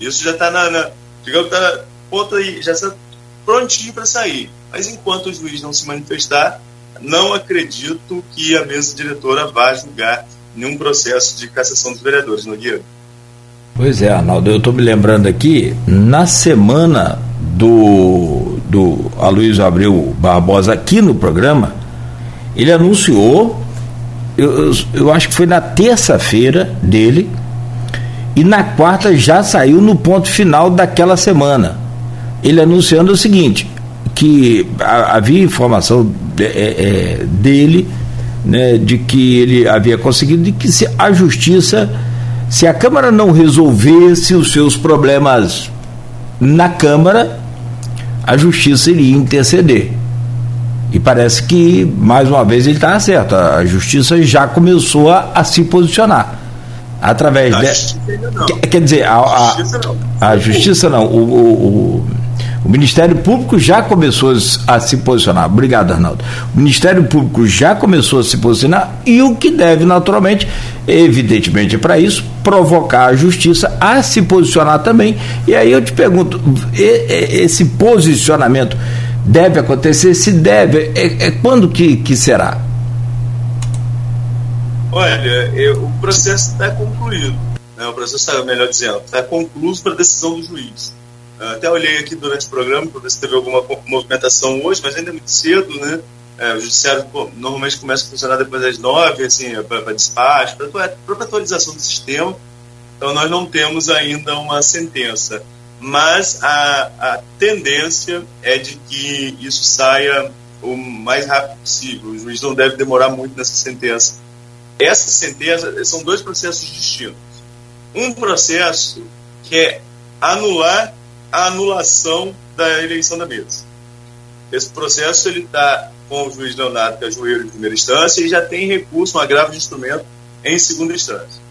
Isso já está na, na, digamos, tá ponto aí, já está prontinho para sair. Mas enquanto o juiz não se manifestar, não acredito que a mesa diretora vá julgar nenhum processo de cassação dos vereadores, é, Pois é, Arnaldo, eu estou me lembrando aqui, na semana do, do Aloysio Abreu Barbosa aqui no programa, ele anunciou, eu, eu, acho que foi na terça-feira dele, e na quarta já saiu no ponto final daquela semana. Ele anunciando o seguinte: que havia informação de, é, é, dele, né, de que ele havia conseguido, de que se a justiça se a Câmara não resolvesse os seus problemas na Câmara, a Justiça iria interceder. E parece que, mais uma vez, ele está certo. A Justiça já começou a, a se posicionar. Através de. Quer dizer, a, a, a, justiça não. A justiça não. O, o, o o Ministério Público já começou a se posicionar. Obrigado, Arnaldo. O Ministério Público já começou a se posicionar e o que deve, naturalmente, evidentemente, para isso, provocar a justiça a se posicionar também. E aí eu te pergunto: esse posicionamento deve acontecer? Se deve, é, é quando que, que será? Olha, eu, o processo está concluído. Né? O processo está, melhor dizendo, está concluído para a decisão do juiz. até olhei aqui durante o programa para ver se teve alguma movimentação hoje, mas ainda é muito cedo, né? É, o judiciário pô, normalmente começa a funcionar depois das nove, assim, para despacho, para própria atualização do sistema. Então nós não temos ainda uma sentença, mas a, a tendência é de que isso saia o mais rápido possível. O juiz não deve demorar muito nessa sentença. Essa sentença são dois processos distintos. Um processo que é anular a anulação da eleição da mesa. Esse processo ele está com o juiz Leonardo Cajueiro em primeira instância e já tem recurso, um agravo de instrumento em segunda instância.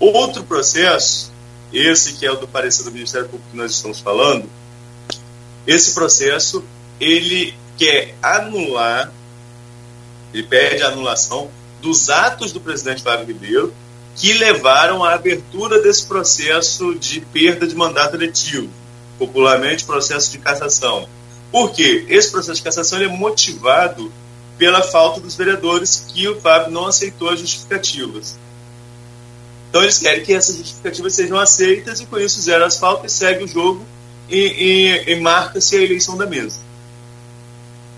Outro processo, esse que é o do parecer do Ministério Público que nós estamos falando, esse processo ele quer anular, ele pede a anulação dos atos do presidente Fábio Ribeiro que levaram à abertura desse processo de perda de mandato eletivo, popularmente processo de cassação. Por quê? Esse processo de cassação é motivado pela falta dos vereadores que o Fábio não aceitou as justificativas. Então eles querem que essas justificativas sejam aceitas e com isso zera as faltas, segue o jogo e, e, e marca-se a eleição da mesa.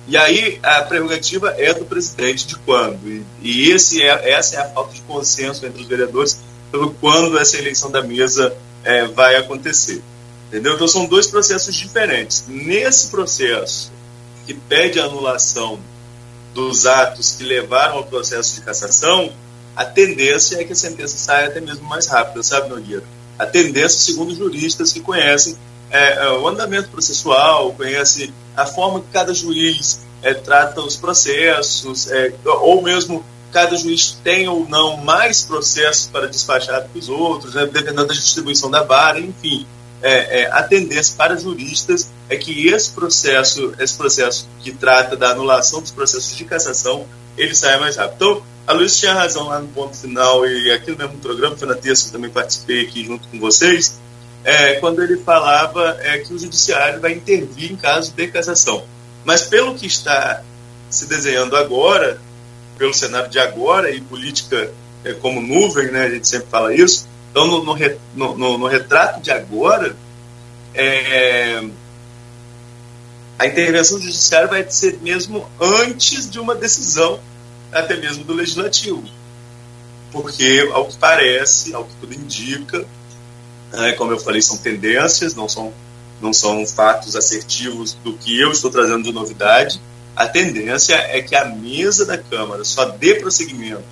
E aí a prerrogativa é do presidente de quando. E, e esse é, essa é a falta de consenso entre os vereadores pelo quando essa eleição da mesa é, vai acontecer. Entendeu? Então são dois processos diferentes. Nesse processo que pede a anulação dos atos que levaram ao processo de cassação, a tendência é que a sentença saia até mesmo mais rápida, sabe, Nogueira? A tendência, segundo juristas que conhecem é, é, o andamento processual, conhecem a forma que cada juiz é, trata os processos, é, ou mesmo cada juiz tem ou não mais processos para despachar do que os outros, né, dependendo da distribuição da vara, enfim é, é, a tendência para juristas é que esse processo, esse processo que trata da anulação dos processos de cassação, ele saia mais rápido. Então, a Luiz tinha razão lá no ponto final, e aqui no mesmo programa, foi na terça, eu também participei aqui junto com vocês, é, quando ele falava é, que o judiciário vai intervir em caso de cassação. Mas pelo que está se desenhando agora, pelo cenário de agora e política é, como nuvem, né, a gente sempre fala isso, então, no, no, no, no retrato de agora, é, a intervenção judiciária vai ser mesmo antes de uma decisão, até mesmo do legislativo. Porque, ao que parece, ao que tudo indica, é, como eu falei, são tendências, não são, não são fatos assertivos do que eu estou trazendo de novidade. A tendência é que a mesa da Câmara só dê prosseguimento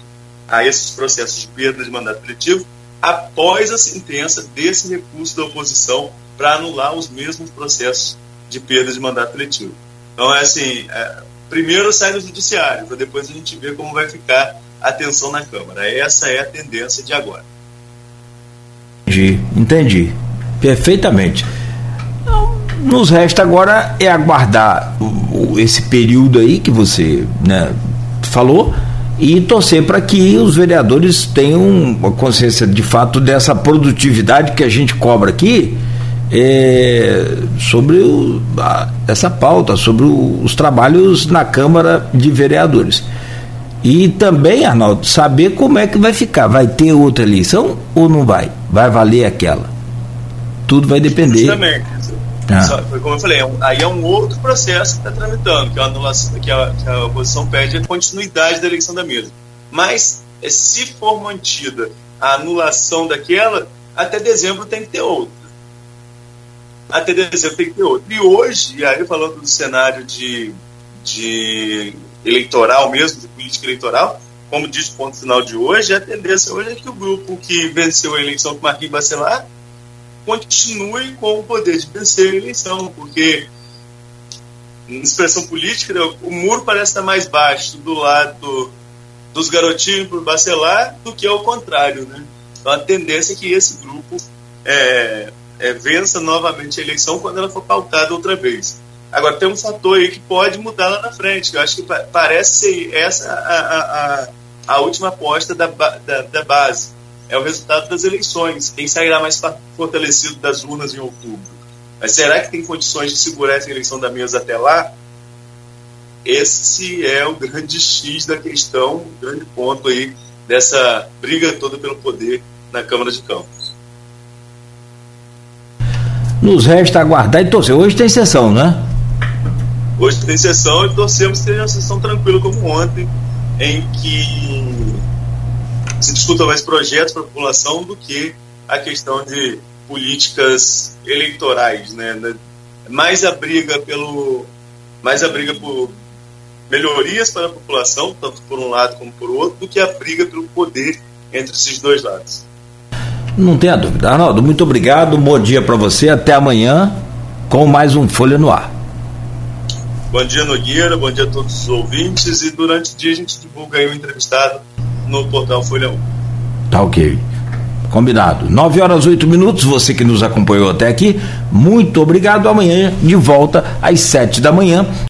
a esses processos de perda de mandato eletivo após a sentença desse recurso da oposição para anular os mesmos processos de perda de mandato eletivo. Então, é assim, é, primeiro sai do judiciário, para depois a gente ver como vai ficar a tensão na Câmara. Essa é a tendência de agora. Entendi, entendi. Perfeitamente. Nos resta agora é aguardar esse período aí que você né, falou e torcer para que os vereadores tenham consciência de fato dessa produtividade que a gente cobra aqui é, sobre o, a, essa pauta, sobre o, os trabalhos na Câmara de Vereadores. E também, Arnaldo, saber como é que vai ficar. Vai ter outra eleição ou não vai? Vai valer aquela? Tudo vai depender. Justamente. Ah. Só, como eu falei, é um, aí é um outro processo que está tramitando, que, é a anulação, que, a, que a oposição pede a continuidade da eleição da mesa. Mas, é, se for mantida a anulação daquela, até dezembro tem que ter outra. Até dezembro tem que ter outra. E hoje, aí falando do cenário de, de eleitoral mesmo, de política eleitoral, como diz o ponto final de hoje, a tendência hoje é que o grupo que venceu a eleição com Marquinhos Bacelar continue com o poder de vencer a eleição, porque em expressão política, o muro parece estar mais baixo do lado dos garotinhos por Bacelar do que ao contrário. Né? Então a tendência é que esse grupo é, é, vença novamente a eleição quando ela for pautada outra vez. Agora, tem um fator aí que pode mudar lá na frente, eu acho que parece ser essa a, a, a, a última aposta da, da, da base é o resultado das eleições. Quem sairá mais fortalecido das urnas em outubro? Mas será que tem condições de segurar essa eleição da mesa até lá? Esse é o grande X da questão, o grande ponto aí dessa briga toda pelo poder na Câmara de Campos. Nos resta aguardar e torcer. Hoje tem sessão, né? Hoje tem sessão e torcemos que seja uma sessão tranquila como ontem, em que se discuta mais projetos para a população do que a questão de políticas eleitorais, né? Mais a briga pelo, mais a briga por melhorias para a população, tanto por um lado como por outro, do que a briga pelo poder entre esses dois lados. Não tenha dúvida. Arnaldo, muito obrigado. Bom dia para você. Até amanhã com mais um Folha no Ar. Bom dia, Nogueira. Bom dia a todos os ouvintes. E durante o dia a gente divulga aí o entrevistado no portal Folha 1. Tá ok. Combinado. 9 horas 8 minutos. Você que nos acompanhou até aqui, muito obrigado. Amanhã de volta às 7 da manhã.